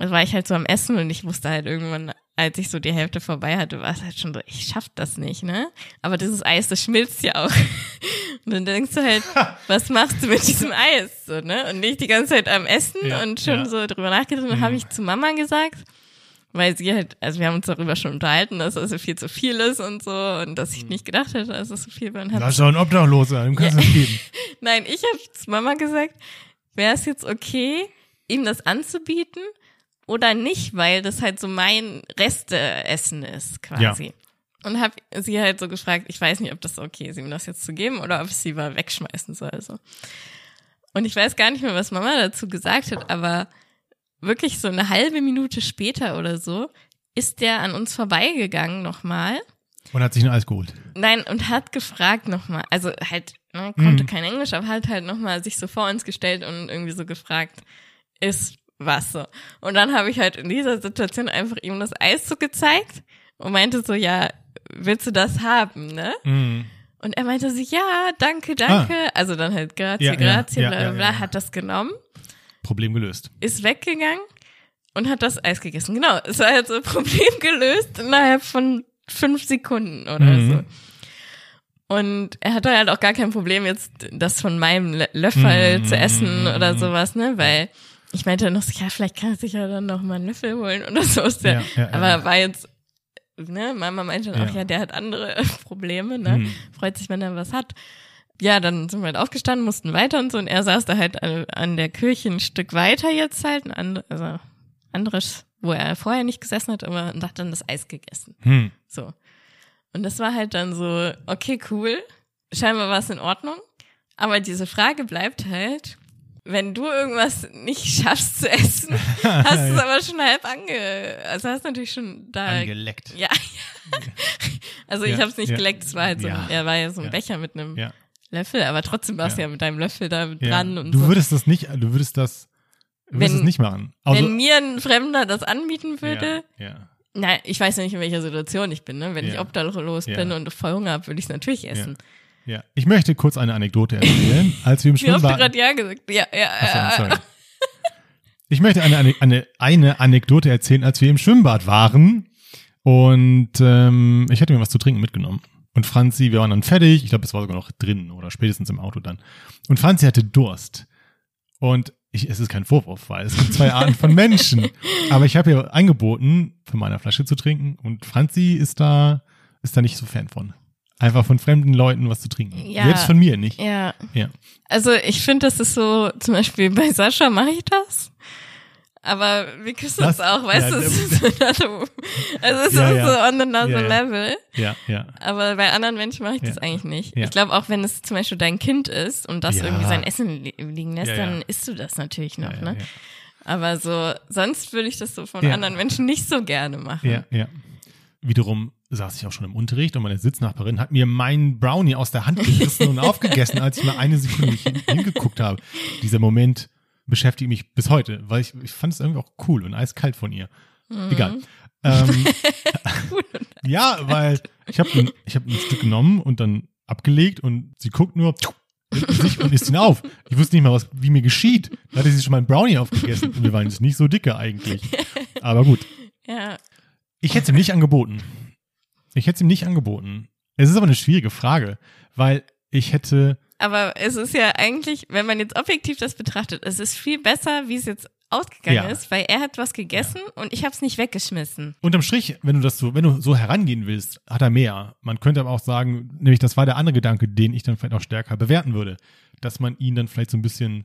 Da war ich halt so am Essen und ich wusste halt irgendwann, als ich so die Hälfte vorbei hatte, war es halt schon so, ich schaff das nicht, ne? Aber dieses Eis, das schmilzt ja auch. Und dann denkst du halt, was machst du mit diesem Eis, so, ne? Und nicht die ganze Zeit am Essen Ja, und schon ja. so drüber nachgedacht. Und dann Mhm. habe ich zu Mama gesagt, weil sie halt, also wir haben uns darüber schon unterhalten, dass das so viel zu viel ist und so und dass ich nicht gedacht hätte, dass es so viel war. Und hab Das ist doch ein Obdachloser, dem kannst du das geben. Nein, ich habe zu Mama gesagt, wäre es jetzt okay, ihm das anzubieten oder nicht, weil das halt so mein Resteessen ist quasi. Und habe sie halt so gefragt, ich weiß nicht, ob das okay ist, ihm das jetzt zu geben oder ob ich sie mal wegschmeißen soll. So. Und ich weiß gar nicht mehr, was Mama dazu gesagt hat, aber wirklich so eine halbe Minute später oder so ist der an uns vorbeigegangen nochmal Und hat sich ein Eis geholt. Nein, und hat gefragt nochmal, also halt, ne, konnte Mhm. kein Englisch, aber hat halt nochmal sich so vor uns gestellt und irgendwie so gefragt, ist was so. Und dann habe ich halt in dieser Situation einfach ihm das Eis so gezeigt und meinte so, ja, willst du das haben, ne? Hm. Und er meinte so, ja, danke, danke. Also dann halt grazie, Ja, grazie, ja, bla bla bla, ja. hat das genommen, Problem gelöst. ist weggegangen und hat das Eis gegessen. Genau, es war halt so ein Problem gelöst innerhalb von fünf Sekunden oder Mhm. so. Und er hatte halt auch gar kein Problem, jetzt das von meinem Lö- Löffel Mhm. zu essen oder sowas, ne? Weil ich meinte noch ja, vielleicht kann er sich ja dann noch mal einen Löffel holen oder so. Ist der, Ja, ja, aber ja. war jetzt, ne, Mama meinte dann auch, Ja. der hat andere Probleme, ne? Mhm. Freut sich, wenn er was hat. Ja, dann sind wir halt aufgestanden, mussten weiter und so. Und er saß da halt an, an der Kirche ein Stück weiter jetzt halt, ein and, also anderes, wo er vorher nicht gesessen hat, aber und hat dann das Eis gegessen. Hm. So. Und das war halt dann so, okay, cool. Scheinbar war es in Ordnung. Aber diese Frage bleibt halt, wenn du irgendwas nicht schaffst zu essen, hast du es aber schon halb ange, also hast natürlich schon da, Angeleckt. ja, also ich Ja, habe es nicht ja. geleckt, es war halt so, Ja. ein, er war ja so ein. Becher mit einem. Löffel, aber trotzdem warst du Ja. mit deinem Löffel da dran und du so. würdest das nicht, du würdest das, du würdest Wenn- es nicht machen. Also, wenn mir ein Fremder das anbieten würde, Ja, na, ich weiß ja nicht, in welcher Situation ich bin, ne? Wenn ich obdachlos bin und voll Hunger habe, würde ich es natürlich essen. Ja. Ich möchte kurz eine Anekdote erzählen. Als wir im Schwimmbad, gerade ja gesagt? Ja, ja, ja. sorry. Ich möchte eine, eine, eine, eine Anekdote erzählen, als wir im Schwimmbad waren. Und ähm, ich hatte mir was zu trinken mitgenommen. Und Franzi, wir waren dann fertig. Ich glaube, es war sogar noch drin oder spätestens im Auto dann. Und Franzi hatte Durst. Und ich, es ist kein Vorwurf, weil es gibt zwei Arten von Menschen. Aber ich habe ihr angeboten, von meiner Flasche zu trinken. Und Franzi ist da, ist da nicht so Fan von. Einfach von fremden Leuten was zu trinken. Ja. Selbst von mir nicht. Ja. Ja. Also ich finde, das ist so, zum Beispiel bei Sascha mache ich das. Aber wir küssen uns auch, weißt Ja, du? Es der- ist so another- also es Ja, ist ja. so on another Ja, ja. level. Ja, ja. Aber bei anderen Menschen mache ich das Ja. eigentlich nicht. Ja. Ich glaube, auch wenn es zum Beispiel dein Kind ist und das Ja. irgendwie sein Essen li liegen lässt, Ja, ja. dann isst du das natürlich noch, ja, ja, ne? ja. Aber so, sonst würde ich das so von Ja. anderen Menschen nicht so gerne machen. Ja, ja. Wiederum saß ich auch schon im Unterricht und meine Sitznachbarin hat mir meinen Brownie aus der Hand gerissen und aufgegessen, als ich mal eine Sekunde nicht hin- hingeguckt habe. Dieser Moment beschäftigt mich bis heute, weil ich, ich fand es irgendwie auch cool und eiskalt von ihr. Mhm. Egal. Ähm, ja, weil ich habe ein, ich hab ein Stück genommen und dann abgelegt und sie guckt nur mit sich und isst ihn auf. Ich wusste nicht mal, was, wie mir geschieht. Da hatte sie schon mal einen Brownie aufgegessen. Und wir waren jetzt nicht so dicke eigentlich. Aber gut. Ja. Ich hätte es ihm nicht angeboten. Ich hätte es ihm nicht angeboten. Es ist aber eine schwierige Frage, weil ich hätte, Aber es ist ja eigentlich, wenn man jetzt objektiv das betrachtet, es ist viel besser, wie es jetzt ausgegangen Ja. ist, weil er hat was gegessen und ich habe es nicht weggeschmissen. unterm Strich, wenn du das so, wenn du so herangehen willst, hat er mehr. Man könnte aber auch sagen, nämlich das war der andere Gedanke, den ich dann vielleicht auch stärker bewerten würde, dass man ihn dann vielleicht so ein bisschen,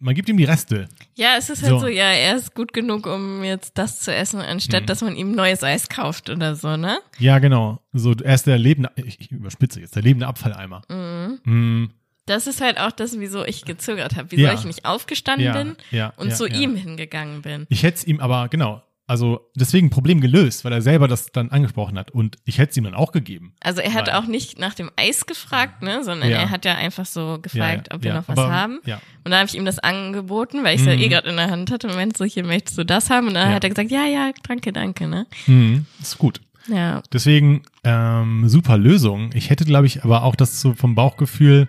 man gibt ihm die Reste. Ja, es ist halt So. so, ja, er ist gut genug, um jetzt das zu essen, anstatt Mhm. dass man ihm neues Eis kauft oder so, ne? Ja, genau. So, er ist der lebende, ich, ich überspitze jetzt, der lebende Abfalleimer. Mhm. Mm, Das ist halt auch das, wieso ich gezögert habe, wieso Ja. ich nicht aufgestanden ja, bin ja, und zu ihm hingegangen bin. Ich hätte es ihm aber, genau, also deswegen Problem gelöst, weil er selber das dann angesprochen hat und ich hätte es ihm dann auch gegeben. Also er hat auch nicht nach dem Eis gefragt, ne, sondern Ja. er hat ja einfach so gefragt, ob wir ja, noch was aber, haben. Ja, Und dann habe ich ihm das angeboten, weil ich es ja Mhm. eh gerade in der Hand hatte. Und meinte so, hier möchtest du das haben? Und dann Ja. hat er gesagt, ja, ja, danke, danke, ne? mhm, ist gut. Ja. Deswegen ähm, super Lösung. Ich hätte, glaube ich, aber auch das so vom Bauchgefühl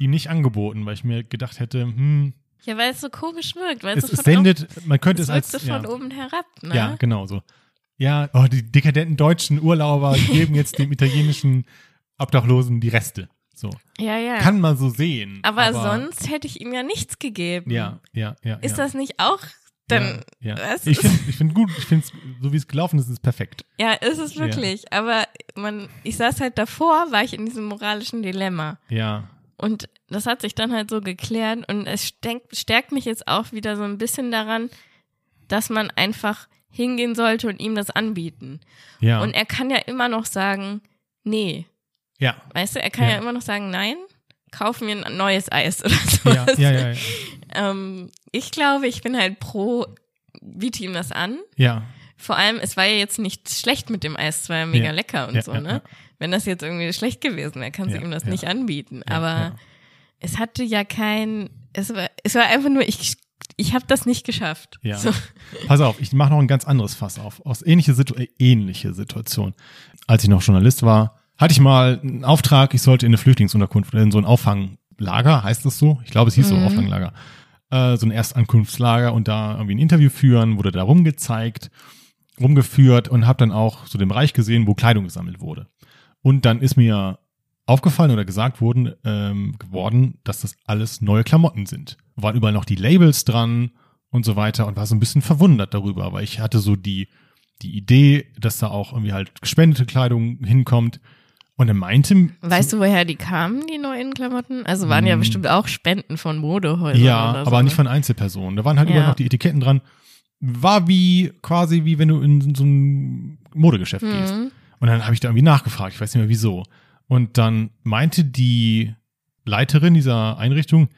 ihm nicht angeboten, weil ich mir gedacht hätte, hm, Ja, weil es so komisch wirkt, weil es, es, sendet, man könnte es es als so von ja, oben herab, ne? ja, genau so. Ja, oh, die dekadenten deutschen Urlauber geben jetzt dem italienischen Obdachlosen die Reste. So ja. ja. kann man so sehen. aber, sonst hätte ich ihm ja nichts gegeben. ja, ja, ja. Ist ja. das nicht auch dann, ja, ja. Ich finde ich find gut, ich finde so wie es gelaufen ist, ist es perfekt. ja, ist es wirklich. Aber man, ich saß halt davor, war ich in diesem moralischen Dilemma. Ja, Und das hat sich dann halt so geklärt und es stärkt, mich jetzt auch wieder so ein bisschen daran, dass man einfach hingehen sollte und ihm das anbieten. ja, Und er kann ja immer noch sagen, nee. ja, Weißt du, er kann ja, Ja. immer noch sagen, nein, kauf mir ein neues Eis oder ja, sowas. ja, ja, ja, Ähm, ich glaube, ich bin halt pro, biete ihm das an. ja, Vor allem, es war ja jetzt nicht schlecht mit dem Eis, es war ja mega Ja. lecker und Ja, so, ja, ne? Wenn das jetzt irgendwie schlecht gewesen wäre, kannst du Ja, ihm das ja. nicht anbieten. Aber es hatte ja kein, es war, es war einfach nur, ich, ich habe das nicht geschafft. Ja. So. Pass auf, ich mache noch ein ganz anderes Fass auf. Aus ähnliche, Situ äh, ähnliche Situation. Als ich noch Journalist war, hatte ich mal einen Auftrag, ich sollte in eine Flüchtlingsunterkunft in so ein Auffanglager, heißt das so? Ich glaube, es hieß so Mhm. Auffanglager. Äh, so ein Erstankunftslager und da irgendwie ein Interview führen, wurde da rumgezeigt, rumgeführt und habe dann auch so den Bereich gesehen, wo Kleidung gesammelt wurde. Und dann ist mir aufgefallen oder gesagt wurden, ähm, geworden, dass das alles neue Klamotten sind. Waren überall noch die Labels dran und so weiter und war so ein bisschen verwundert darüber, weil ich hatte so die, die Idee, dass da auch irgendwie halt gespendete Kleidung hinkommt. Und er meinte, Weißt du, woher die kamen, die neuen Klamotten? Also waren ja Hm. bestimmt auch Spenden von Modehäusern ja, oder so. aber nicht ne? von Einzelpersonen. Da waren halt Ja. überall noch die Etiketten dran. War wie quasi wie wenn du in so ein Modegeschäft gehst. Und dann habe ich da irgendwie nachgefragt, ich weiß nicht mehr wieso. Und dann meinte die Leiterin dieser Einrichtung,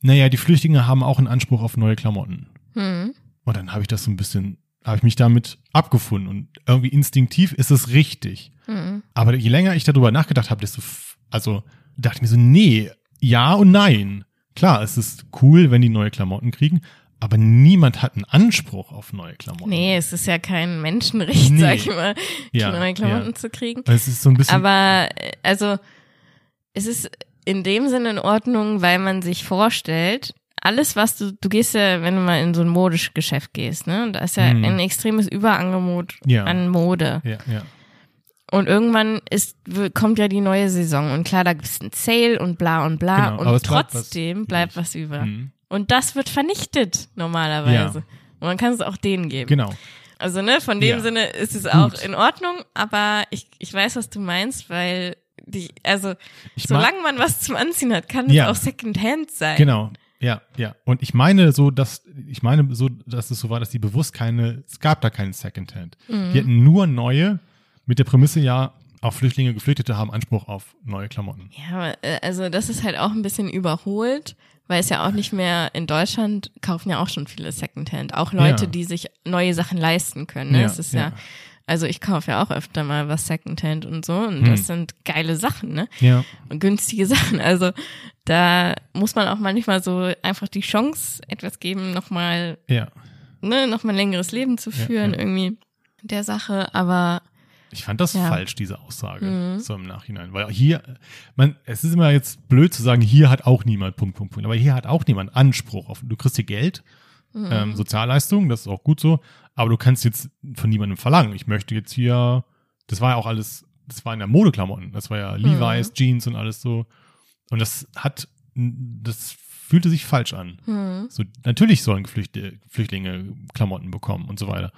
naja, die Flüchtlinge haben auch einen Anspruch auf neue Klamotten. Mhm. Und dann habe ich das so ein bisschen, habe ich mich damit abgefunden. Und irgendwie instinktiv ist es richtig. Mhm. Aber je länger ich darüber nachgedacht habe, desto, also dachte ich mir so, nee, ja und nein. Klar, es ist cool, wenn die neue Klamotten kriegen, aber niemand hat einen Anspruch auf neue Klamotten. Nee, es ist ja kein Menschenrecht, Nee. sag ich mal, Ja, neue Klamotten ja. zu kriegen. Es ist so ein bisschen, Aber äh, also es ist in dem Sinne in Ordnung, weil man sich vorstellt, alles, was du, du gehst ja, wenn du mal in so ein Modegeschäft gehst, ne? Und da ist ja Hm. ein extremes Überangebot Ja. an Mode. ja, ja, Und irgendwann ist, kommt ja die neue Saison und klar, da gibt's ein Sale und bla und bla Genau, und es bleibt trotzdem was bleibt was über. Mhm. Und das wird vernichtet normalerweise. Und man kann es auch denen geben. genau. Also ne, von dem Ja. Sinne ist es auch Gut. in Ordnung, aber ich, ich weiß, was du meinst, weil die, also Ich solange man was zum Anziehen hat, kann es Ja. auch Secondhand sein. Genau. Ja, ja. Und ich meine so, dass, ich meine so, dass es so war, dass die bewusst keine, es gab da keinen Secondhand. Mhm. Die hatten nur neue, mit der Prämisse ja, auch Flüchtlinge, Geflüchtete haben Anspruch auf neue Klamotten. Ja, aber, äh, also das ist halt auch ein bisschen überholt, weil es ja auch nicht mehr in Deutschland kaufen ja auch schon viele Secondhand. Auch Leute, Ja. die sich neue Sachen leisten können. Ne? Ja, Es ist ja. ja. also ich kaufe ja auch öfter mal was Secondhand und so und Hm. das sind geile Sachen, ne? Ja. Und günstige Sachen. Also da muss man auch manchmal so einfach die Chance etwas geben, nochmal, Ja. ne, nochmal ein längeres Leben zu führen irgendwie der Sache. Aber Ich fand das Ja. falsch, diese Aussage, Mhm. so im Nachhinein. Weil hier, man, es ist immer jetzt blöd zu sagen, hier hat auch niemand Punkt, Punkt, Punkt. Aber hier hat auch niemand Anspruch auf, du kriegst hier Geld, Mhm. ähm, Sozialleistungen, das ist auch gut so, aber du kannst jetzt von niemandem verlangen. Ich möchte jetzt hier, das war ja auch alles, das war in der Modeklamotten, das war ja Mhm. Levi's, Jeans und alles so. Und das hat, das fühlte sich falsch an. hm, So, natürlich sollen Flüchtlinge Klamotten bekommen und so weiter.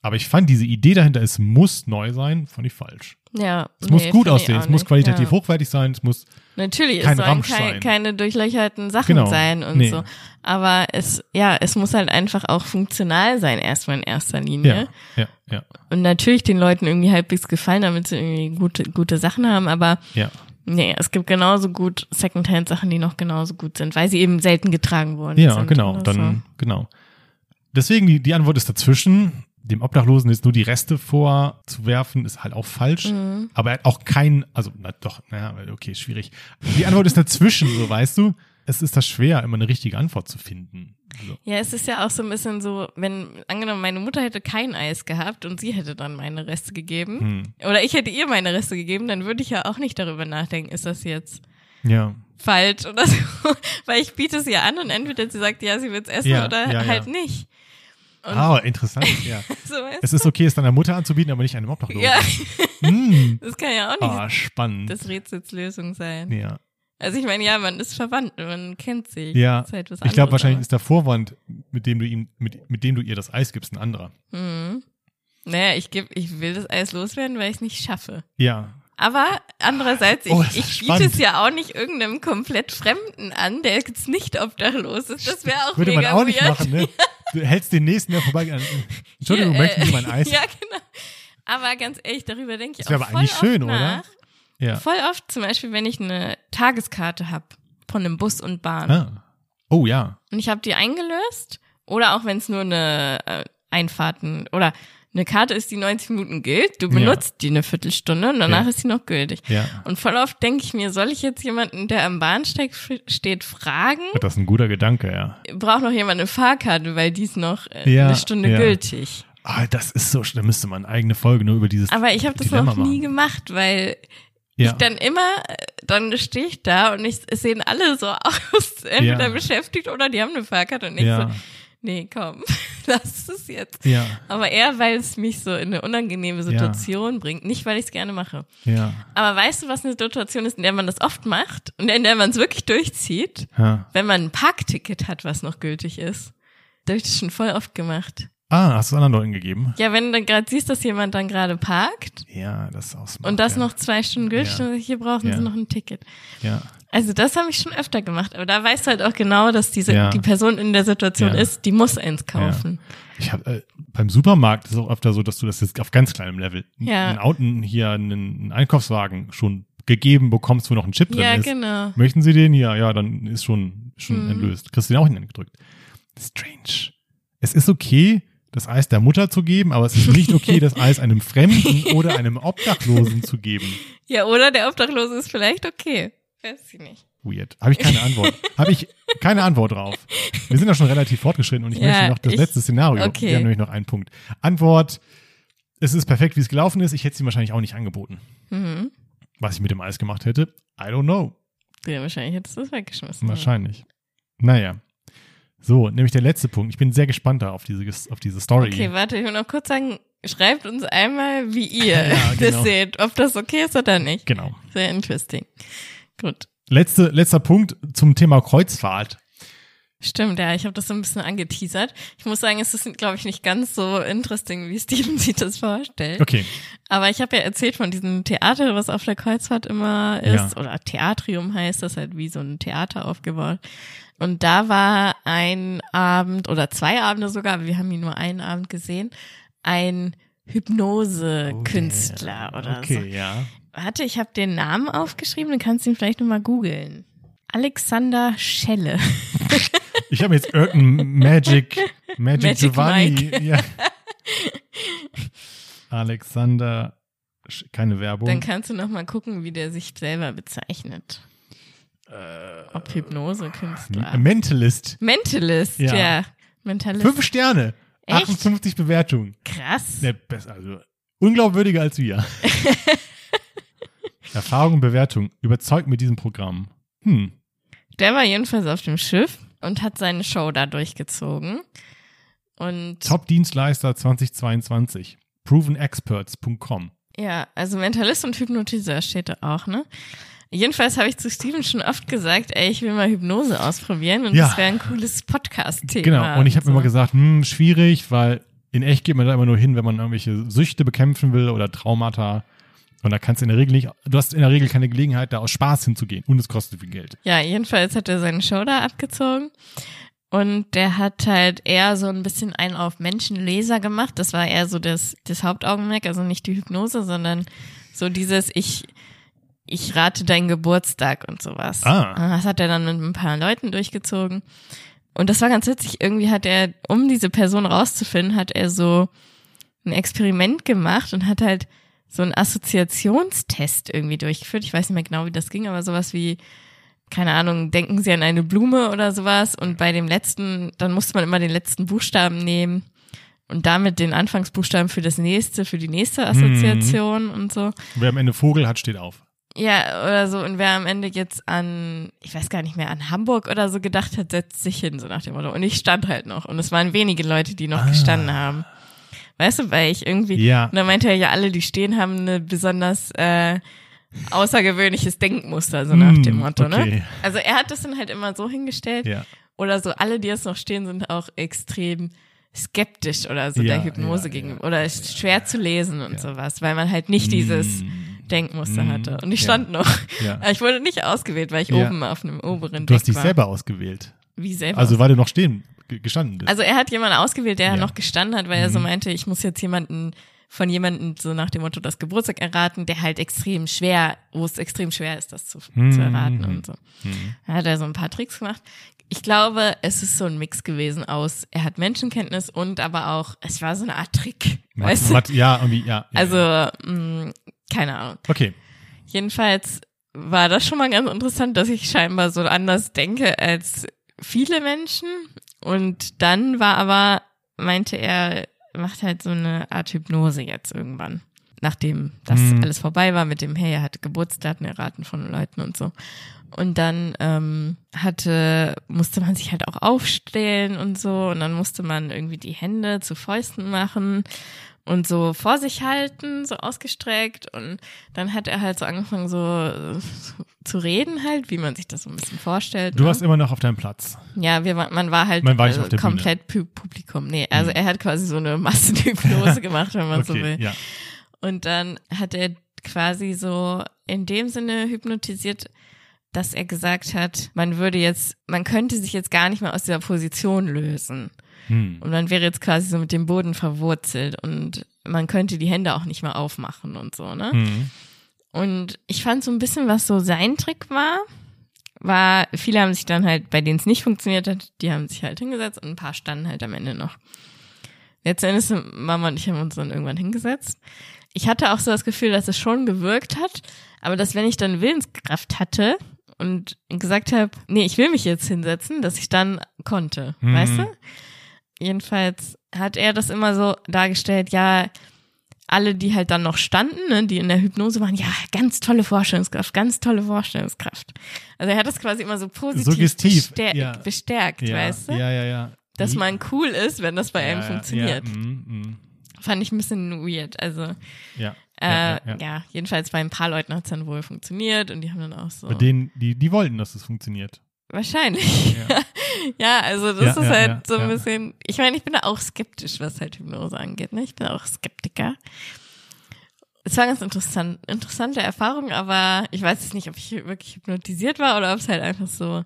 Aber ich fand diese Idee dahinter, es muss neu sein, fand ich falsch. ja. Es muss nee, gut find ich aussehen, es muss qualitativ ja. hochwertig sein, es muss, Natürlich, kein es sollen Ramsch kei sein. keine durchlöcherten Sachen Genau. sein und Nee. so. Aber es, ja, es muss halt einfach auch funktional sein, erstmal in erster Linie. ja, ja, ja, Und natürlich den Leuten irgendwie halbwegs gefallen, damit sie irgendwie gute, gute Sachen haben, aber ja. nee, es gibt genauso gut Secondhand-Sachen, die noch genauso gut sind, weil sie eben selten getragen wurden. Ja, genau, dann, genau. Deswegen, die, die Antwort ist dazwischen. Dem Obdachlosen jetzt nur die Reste vorzuwerfen, ist halt auch falsch. Mhm. Aber er hat auch kein, also, na doch, naja, okay, schwierig. Die Antwort ist dazwischen, so weißt du. Es ist das schwer, immer eine richtige Antwort zu finden. So. Ja, es ist ja auch so ein bisschen so, wenn, angenommen, meine Mutter hätte kein Eis gehabt und sie hätte dann meine Reste gegeben, Hm. oder ich hätte ihr meine Reste gegeben, dann würde ich ja auch nicht darüber nachdenken, ist das jetzt Ja, falsch oder so, weil ich biete es ihr an und entweder sie sagt, ja, sie will es essen Ja, oder ja, halt ja. nicht. Ah, interessant, ja. so, Es ist okay, es deiner Mutter anzubieten, aber nicht einem Obdachlosen. ja, Hm. das kann ja auch nicht Ah, spannend. das Rätsels Lösung sein. ja. Also ich meine, ja, man ist verwandt, man kennt sich. Ja, halt ich glaube wahrscheinlich ist der Vorwand, mit dem du ihm, mit, mit dem du ihr das Eis gibst, ein anderer. Mhm. Naja, ich geb, ich will das Eis loswerden, weil ich es nicht schaffe. Ja, Aber andererseits, ich, Oh, ich biete es ja auch nicht irgendeinem komplett Fremden an, der jetzt nicht obdachlos ist. Das wäre auch würde man mega auch nicht weird. machen, ne? Du hältst den nächsten, der vorbei an. Entschuldigung, Hier, möchten Sie äh, mein Eis? Ja, genau. Aber ganz ehrlich, darüber denke ich Das wäre auch aber voll eigentlich oft schön, nach. oder? Ja. Voll oft, zum Beispiel, wenn ich eine Tageskarte habe von einem Bus und Bahn Ah. Oh ja. und ich habe die eingelöst oder auch wenn es nur eine äh, Einfahrten oder eine Karte ist, die 90 Minuten gilt, du Ja. benutzt die eine Viertelstunde und danach Ja. ist sie noch gültig. Ja. Und voll oft denke ich mir, soll ich jetzt jemanden, der am Bahnsteig steht, fragen? Das ist ein guter Gedanke, ja. Braucht noch jemand eine Fahrkarte, weil die ist noch äh, Ja, eine Stunde ja. gültig. Ah, das ist so, da müsste man eine eigene Folge nur über dieses Aber ich habe das Dilemma noch nie machen. gemacht, weil Ja. ich dann immer, äh, dann stehe ich da und ich, es sehen alle so aus, entweder Ja. beschäftigt oder die haben eine Fahrkarte und ich Ja. so, nee, komm, lass es jetzt. Ja. Aber eher, weil es mich so in eine unangenehme Situation bringt, nicht weil ich es gerne mache. Ja. Aber weißt du, was eine Situation ist, in der man das oft macht und in der man es wirklich durchzieht? ja. Wenn man ein Parkticket hat, was noch gültig ist. Das habe ich das schon voll oft gemacht. Ah, hast du es anderen Leuten gegeben? Ja, wenn du gerade siehst, dass jemand dann gerade parkt Ja, das ist auch smart, und das ja. noch zwei Stunden gültig, Ja. hier brauchen Ja. sie noch ein Ticket. Ja. Also das habe ich schon öfter gemacht, aber da weißt du halt auch genau, dass diese Ja. die Person in der Situation Ja. ist, die muss eins kaufen. Ich habe äh, beim Supermarkt ist es auch öfter so, dass du das jetzt auf ganz kleinem Level, Ja. ein Auto, hier einen, einen Einkaufswagen schon gegeben bekommst, wo noch ein Chip drin Ja, ist. genau. Möchten Sie den? Ja, ja, dann ist schon, schon Mhm. entlöst. Kriegst du den auch hingedrückt. Strange. Es ist okay, das Eis der Mutter zu geben, aber es ist nicht okay, das Eis einem Fremden oder einem Obdachlosen zu geben. Ja, oder der Obdachlose ist vielleicht okay. Weiß ich nicht. Weird. Habe ich keine Antwort. Habe ich keine Antwort drauf. Wir sind ja schon relativ fortgeschritten und ich Ja, möchte noch das ich- letzte Szenario. okay. Wir haben nämlich noch einen Punkt. Antwort. Es ist perfekt, wie es gelaufen ist. Ich hätte sie wahrscheinlich auch nicht angeboten. Mhm. Was ich mit dem Eis gemacht hätte, I don't know. Ja, wahrscheinlich hättest du es weggeschmissen. Wahrscheinlich. Naja. So, nämlich der letzte Punkt. Ich bin sehr gespannt da auf diese, auf diese Story. Okay, warte, ich will noch kurz sagen, schreibt uns einmal, wie ihr Ja, genau. das seht, ob das okay ist oder nicht. Genau. Sehr interesting. Gut. Letzte, letzter Punkt zum Thema Kreuzfahrt. Stimmt, ja, ich habe das so ein bisschen angeteasert. Ich muss sagen, es ist, glaube ich, nicht ganz so interesting, wie Steven sich das vorstellt. Okay. Aber ich habe ja erzählt von diesem Theater, was auf der Kreuzfahrt immer ist, Ja. oder Theatrium heißt das halt wie so ein Theater aufgebaut. Und da war ein Abend oder zwei Abende sogar, aber wir haben ihn nur einen Abend gesehen, ein Hypnose-Künstler oder so. Okay, ja. Warte, ich habe den Namen aufgeschrieben, dann kannst du ihn vielleicht nochmal googeln. Alexander Schelle. Ich habe jetzt irgendein Magic, Magic, Magic Giovanni. Ja. Alexander, keine Werbung. Dann kannst du nochmal gucken, wie der sich selber bezeichnet. Ob Hypnose-Künstler. Mentalist. Mentalist, Ja. ja. Mentalist. Fünf Sterne. Echt? 58 Bewertungen. Krass. Ne, besser, also unglaubwürdiger als wir. Erfahrung und Bewertung. Überzeugt mit diesem Programm. Hm. Der war jedenfalls auf dem Schiff und hat seine Show da durchgezogen. Und Top-Dienstleister 2022. Provenexperts.com. ja, also Mentalist und Hypnotiseur steht da auch, ne? Jedenfalls habe ich zu Steven schon oft gesagt, ey, ich will mal Hypnose ausprobieren und Ja. das wäre ein cooles Podcast-Thema. Genau. Und ich habe so. immer gesagt, hm, schwierig, weil in echt geht man da immer nur hin, wenn man irgendwelche Süchte bekämpfen will oder Traumata. Und da kannst du in der Regel nicht, du hast in der Regel keine Gelegenheit, da aus Spaß hinzugehen. Und es kostet viel Geld. Ja, jedenfalls hat er seine Show da abgezogen. Und der hat halt eher so ein bisschen einen auf Menschenleser gemacht. Das war eher so das, das Hauptaugenmerk, also nicht die Hypnose, sondern so dieses, ich, ich rate deinen Geburtstag und sowas. Ah. Das hat er dann mit ein paar Leuten durchgezogen. Und das war ganz witzig. Irgendwie hat er, um diese Person rauszufinden, hat er so ein Experiment gemacht und hat halt so einen Assoziationstest irgendwie durchgeführt. Ich weiß nicht mehr genau, wie das ging, aber sowas wie, keine Ahnung, denken Sie an eine Blume oder sowas. Und bei dem letzten, dann musste man immer den letzten Buchstaben nehmen und damit den Anfangsbuchstaben für das nächste, für die nächste Assoziation und so. Wer am Ende Vogel hat, steht auf. Ja, oder so. Und wer am Ende jetzt an, ich weiß gar nicht mehr, an Hamburg oder so gedacht hat, setzt sich hin, so nach dem Motto. Und ich stand halt noch. Und es waren wenige Leute, die noch Ah. gestanden haben. Weißt du, weil ich irgendwie, Ja. und dann meinte er ja, alle, die stehen, haben eine besonders äh, außergewöhnliches Denkmuster, so nach Hm, dem Motto, okay. ne? Also er hat das dann halt immer so hingestellt. Ja. Oder so, alle, die jetzt noch stehen, sind auch extrem skeptisch oder so Ja, der Hypnose ja, gegenüber. Oder ist schwer zu lesen und sowas, weil man halt nicht dieses Mm. Denkmuster Mm, hatte. Und ich ja. stand noch. Ja. Ich wurde nicht ausgewählt, weil ich Ja. oben auf einem oberen Du Deck hast dich war. selber ausgewählt. Wie selber. Also weil du noch stehen ge- gestanden bist. also er hat jemanden ausgewählt, der Ja. noch gestanden hat, weil er so Mhm. meinte, ich muss jetzt jemanden von jemandem so nach dem Motto das Geburtstag erraten, der halt extrem schwer, wo es extrem schwer ist, das zu, Mhm. zu erraten und so. Mhm. Da hat er so ein paar Tricks gemacht. Ich glaube, es ist so ein Mix gewesen aus, er hat Menschenkenntnis und aber auch, es war so eine Art Trick. Mat- Weißt du? Mat- ja, irgendwie, ja. ja. Also, mh, keine Ahnung. Okay. Jedenfalls war das schon mal ganz interessant, dass ich scheinbar so anders denke als viele Menschen. Und dann war aber, meinte er, macht halt so eine Art Hypnose jetzt irgendwann. Nachdem das Mhm. alles vorbei war mit dem, hey, er hatte Geburtsdaten erraten von Leuten und so. Und dann ähm, hatte, musste man sich halt auch aufstellen und so. Und dann musste man irgendwie die Hände zu Fäusten machen und so vor sich halten, so ausgestreckt. Und dann hat er halt so angefangen, so äh, zu reden halt, wie man sich das so ein bisschen vorstellt. Du ne? warst immer noch auf deinem Platz. Ja, wir, man war halt Man war Bühne. komplett Pu Publikum. Nee, also er hat quasi so eine Massenhypnose gemacht, wenn man so Okay, will. ja. Und dann hat er quasi so in dem Sinne hypnotisiert, dass er gesagt hat, man würde jetzt, man könnte sich jetzt gar nicht mehr aus dieser Position lösen. Hm. Und man wäre jetzt quasi so mit dem Boden verwurzelt und man könnte die Hände auch nicht mehr aufmachen und so, ne? Hm. Und ich fand so ein bisschen, was so sein Trick war, war, viele haben sich dann halt, bei denen es nicht funktioniert hat, die haben sich halt hingesetzt und ein paar standen halt am Ende noch. Letzten Endes, Mama und ich haben uns dann irgendwann hingesetzt. Ich hatte auch so das Gefühl, dass es schon gewirkt hat, aber dass wenn ich dann Willenskraft hatte und gesagt habe, nee, ich will mich jetzt hinsetzen, dass ich dann konnte, Mhm. weißt du? Jedenfalls hat er das immer so dargestellt, ja, alle, die halt dann noch standen, ne, die in der Hypnose waren, ja, ganz tolle Vorstellungskraft, ganz tolle Vorstellungskraft. Also er hat das quasi immer so positiv Suggestiv, bestär ja. bestärkt, Ja, weißt du? ja, ja, ja. Dass man cool ist, wenn das bei einem ja, funktioniert. Ja, mm, mm. Fand ich ein bisschen weird. Also, ja, äh, ja. jedenfalls bei ein paar Leuten hat es dann wohl funktioniert und die haben dann auch so. Bei denen, die, die wollten, dass es funktioniert. Wahrscheinlich. Ja. Ja, also das Ja, ist ja, halt so ein bisschen. Ich meine, ich bin da auch skeptisch, was halt Hypnose angeht. Ne? Ich bin auch Skeptiker. Es war ganz interessant, interessante Erfahrung, aber ich weiß jetzt nicht, ob ich wirklich hypnotisiert war oder ob es halt einfach so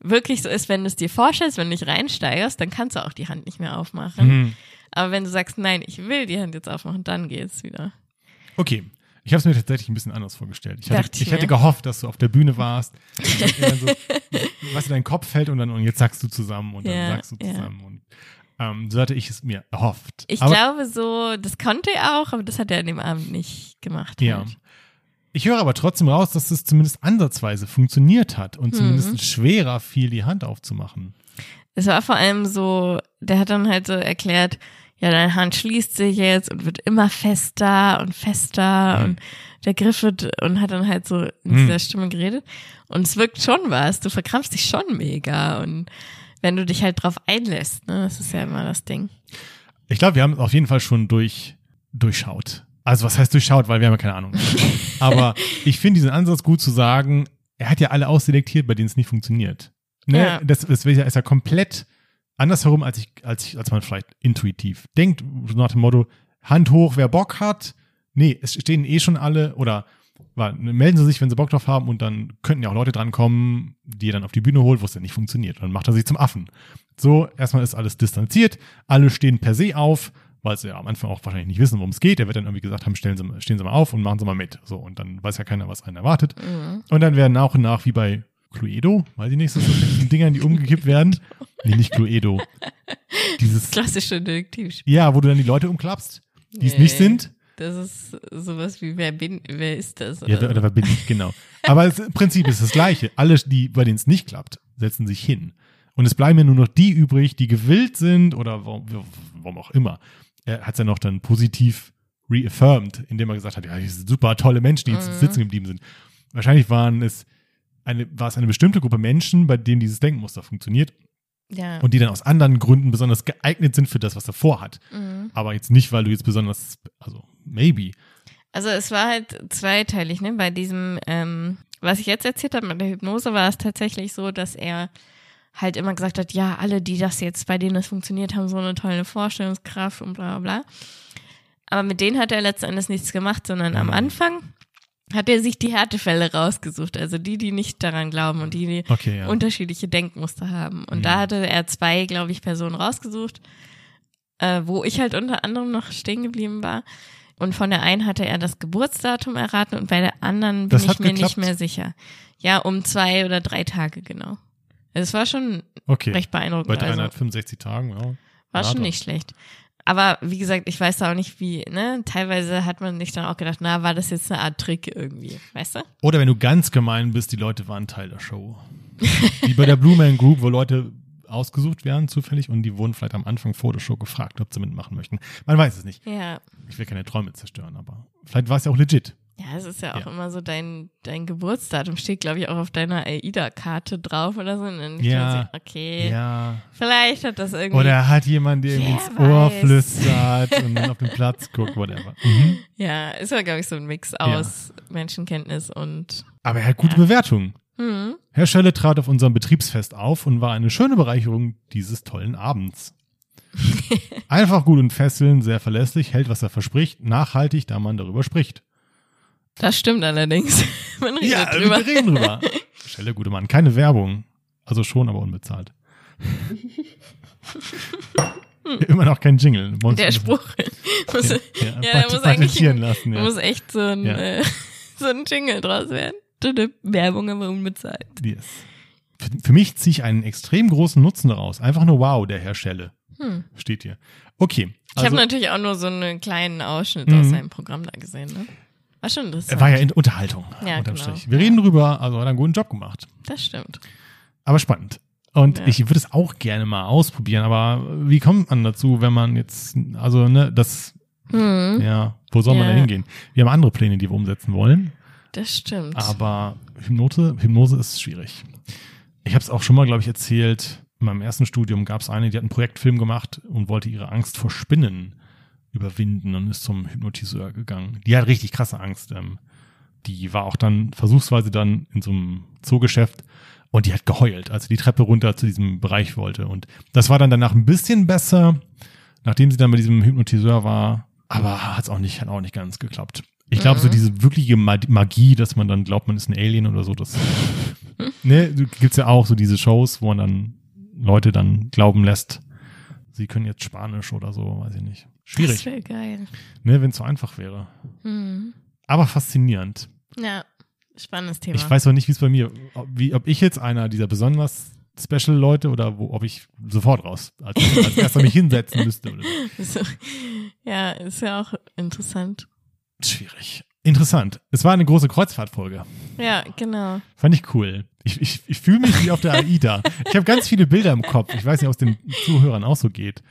wirklich so ist, wenn du es dir vorstellst, wenn du dich reinsteigerst, dann kannst du auch die Hand nicht mehr aufmachen. Hm. Aber wenn du sagst, nein, ich will die Hand jetzt aufmachen, dann geht's wieder. Okay. Ich habe es mir tatsächlich ein bisschen anders vorgestellt. Ich, hatte, ich ich hätte gehofft, dass du auf der Bühne warst. So, was in deinen Kopf fällt und dann und jetzt sagst du zusammen und dann Ja, sagst du ja. zusammen. Und ähm, so hatte ich es mir erhofft. Ich aber, glaube so, das konnte er auch, aber das hat er an dem Abend nicht gemacht. Ja. Halt. Ich höre aber trotzdem raus, dass es zumindest ansatzweise funktioniert hat und zumindest Mhm. schwerer fiel, die Hand aufzumachen. Es war vor allem so, der hat dann halt so erklärt, ja, deine Hand schließt sich jetzt und wird immer fester und fester Mhm. und der Griff wird und hat dann halt so in Mhm. dieser Stimme geredet. Und es wirkt schon was. Du verkrampfst dich schon mega. Und wenn du dich halt drauf einlässt, ne, das ist ja immer das Ding. Ich glaube, wir haben es auf jeden Fall schon durch, durchschaut. Also was heißt durchschaut, weil wir haben ja keine Ahnung. Aber ich finde diesen Ansatz gut zu sagen, er hat ja alle ausselektiert, bei denen es nicht funktioniert. Ne? Ja. Das, das ist ja komplett andersherum, als ich, als ich, als man vielleicht intuitiv denkt, so nach dem Motto, Hand hoch, wer Bock hat. Nee, es stehen eh schon alle oder war, melden sie sich, wenn sie Bock drauf haben und dann könnten ja auch Leute drankommen, die er dann auf die Bühne holt, wo es dann nicht funktioniert. Und dann macht er sich zum Affen. So, erstmal ist alles distanziert, alle stehen per se auf, weil sie ja am Anfang auch wahrscheinlich nicht wissen, worum es geht. Er wird dann irgendwie gesagt haben, stellen sie, stehen Sie mal auf und machen Sie mal mit. So, und dann weiß ja keiner, was einen erwartet. Mhm. Und dann werden nach und nach, wie bei Cluedo, weiß ich nicht, so Dingern, die umgekippt werden. Nee, nicht Cluedo. Dieses, Klassische Detektivspiel. ja, wo du dann die Leute umklappst, die es Nee. nicht sind. Das ist sowas wie, wer bin, wer ist das? Ja, Oder oder wer bin ich, genau. Aber das im Prinzip ist das Gleiche. Alle, die, bei denen es nicht klappt, setzen sich hin. Und es bleiben ja nur noch die übrig, die gewillt sind oder warum, warum auch immer. Er hat es ja noch dann positiv reaffirmed, indem er gesagt hat, ja, die sind super tolle Menschen, die jetzt Mhm. sitzen geblieben sind. Wahrscheinlich waren es eine, war es eine bestimmte Gruppe Menschen, bei denen dieses Denkmuster funktioniert ja. und die dann aus anderen Gründen besonders geeignet sind für das, was er vorhat. Mhm. Aber jetzt nicht, weil du jetzt besonders, also maybe. Also es war halt zweiteilig, ne? Bei diesem, ähm, was ich jetzt erzählt habe mit der Hypnose, war es tatsächlich so, dass er halt immer gesagt hat, ja, alle, die das jetzt, bei denen das funktioniert, haben so eine tolle Vorstellungskraft und bla bla bla. Aber mit denen hat er letzten Endes nichts gemacht, sondern am Mhm. Anfang hat er sich die Härtefälle rausgesucht, also die, die nicht daran glauben und die, die Okay, ja. unterschiedliche Denkmuster haben. Und Mhm. da hatte er zwei, glaube ich, Personen rausgesucht, äh, wo ich halt unter anderem noch stehen geblieben war. Und von der einen hatte er das Geburtsdatum erraten und bei der anderen bin Das ich mir geklappt? nicht mehr sicher. Ja, um zwei oder drei Tage genau. Es war schon okay. recht beeindruckend. Bei also, 365 Tagen, ja. war Ja, schon doch. nicht schlecht. Aber wie gesagt, ich weiß da auch nicht, wie, ne? Teilweise hat man sich dann auch gedacht, na, war das jetzt eine Art Trick irgendwie, weißt du? Oder wenn du ganz gemein bist, die Leute waren Teil der Show. Wie bei der Blue Man Group, wo Leute ausgesucht werden, zufällig, und die wurden vielleicht am Anfang vor der Show gefragt, ob sie mitmachen möchten. Man weiß es nicht. Ja. Ich will keine Träume zerstören, aber vielleicht war es ja auch legit. Ja, es ist ja auch Ja. immer so, dein, dein Geburtsdatum steht, glaube ich, auch auf deiner AIDA-Karte drauf oder so. Und dann Ja. sich, okay, Ja. vielleicht hat das irgendwie. Oder hat jemand dir ins Ohr weiß. flüstert und dann auf den Platz guckt, whatever. Mhm. ja, ist ja, glaube ich, so ein Mix aus Menschenkenntnis und. Aber er hat gute Ja. Bewertungen. Hm, Herr Schelle trat auf unserem Betriebsfest auf und war eine schöne Bereicherung dieses tollen Abends. Einfach gut und fesseln, sehr verlässlich, hält, was er verspricht, nachhaltig, da man darüber spricht. Das stimmt allerdings. Man redet Ja, drüber. wir reden drüber. Schelle, gute Mann. Keine Werbung. Also schon, aber unbezahlt. Immer noch kein Jingle. Der Spruch. muss, Ja, ja, ja, der muss eigentlich lassen. Ja. muss echt so ein, Ja. äh, so ein Jingle draus werden. Werbung aber unbezahlt. Yes. Für, für mich ziehe ich einen extrem großen Nutzen daraus. Einfach nur wow, der Herr Schelle. Hm. Steht hier. Okay. Ich Also, habe natürlich auch nur so einen kleinen Ausschnitt Mhm. aus seinem Programm da gesehen. Ne? War schon interessant. er war ja in Unterhaltung. Ja, unterm genau. Strich. Wir Ja. reden drüber, also hat er einen guten Job gemacht. Das stimmt. Aber spannend. Und Ja. ich würde es auch gerne mal ausprobieren, aber wie kommt man dazu, wenn man jetzt, also, ne, das, Hm, ja, wo soll man da hingehen? Wir haben andere Pläne, die wir umsetzen wollen, das stimmt. aber Hypnose, Hypnose ist schwierig. Ich habe es auch schon mal, glaube ich, erzählt, in meinem ersten Studium gab es eine, die hat einen Projektfilm gemacht und wollte ihre Angst vor Spinnen überwinden und ist zum Hypnotiseur gegangen. Die hat richtig krasse Angst. Ähm, die war auch dann versuchsweise dann in so einem Zoogeschäft Und die hat geheult, als sie die Treppe runter zu diesem Bereich wollte. Und das war dann danach ein bisschen besser, nachdem sie dann bei diesem Hypnotiseur war. Aber hat es auch nicht, hat auch nicht ganz geklappt. Ich glaube, so Mhm. diese wirkliche Ma- Magie, dass man dann glaubt, man ist ein Alien oder so, das ne, gibt's ja auch so diese Shows, wo man dann Leute dann glauben lässt, sie können jetzt Spanisch oder so, weiß ich nicht. Das Schwierig, wäre geil. ne, wenn es so einfach wäre. Mhm. Aber faszinierend. Ja, spannendes Thema. Ich weiß auch nicht, wie es bei mir, ob, wie, ob ich jetzt einer dieser besonders Special Leute oder wo, ob ich sofort raus, als, als erster mich hinsetzen müsste oder. So, ja, ist ja auch interessant. Schwierig. Interessant. Es war eine große Kreuzfahrtfolge. Ja, genau. Fand ich cool. Ich, ich, ich fühle mich wie auf der AIDA. Ich habe ganz viele Bilder im Kopf. Ich weiß nicht, ob es den Zuhörern auch so geht.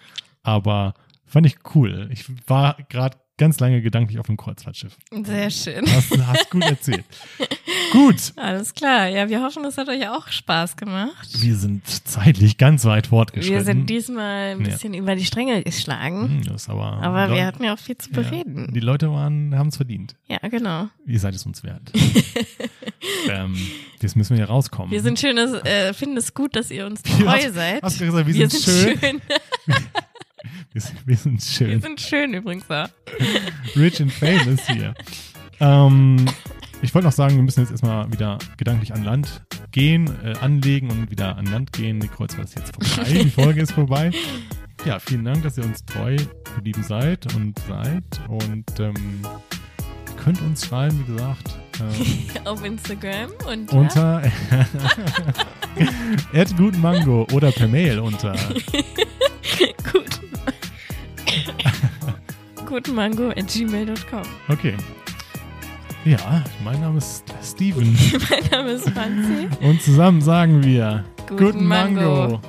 Aber fand ich cool. Ich war gerade ganz lange gedanklich auf dem Kreuzfahrtschiff. Sehr schön. Hast, hast gut erzählt. gut. Alles klar. Ja, wir hoffen, es hat euch auch Spaß gemacht. Wir sind zeitlich ganz weit fortgeschritten. Wir sind diesmal ein Ja. bisschen über die Stränge geschlagen. Hm, das aber, Aber wir hatten ja auch viel zu ja, bereden. Die Leute waren, haben es verdient. Ja, genau. Ihr seid es uns wert. ähm, jetzt müssen wir hier rauskommen. Wir sind schönes, äh, finden es gut, dass ihr uns treu hast- seid. Hast du gesagt, wir, sind, schön? Wir, sind, wir sind Wir schön. sind schön übrigens auch. Rich and famous hier. Ähm, ich wollte noch sagen, wir müssen jetzt erstmal wieder gedanklich an Land gehen, äh, anlegen und wieder an Land gehen. Die Kreuzfahrt ist jetzt vorbei, die Folge ist vorbei. Ja, vielen Dank, dass ihr uns treu geblieben seid und seid. Und ähm, ihr könnt uns schreiben, wie gesagt, ähm, Auf Instagram und ja, unter at gutenmango oder per Mail unter guten, gutenmango at gmail.com. Okay. Ja, mein Name ist Steven Mein Name ist Franzi. und zusammen sagen wir Guten Guten Mango. Mango.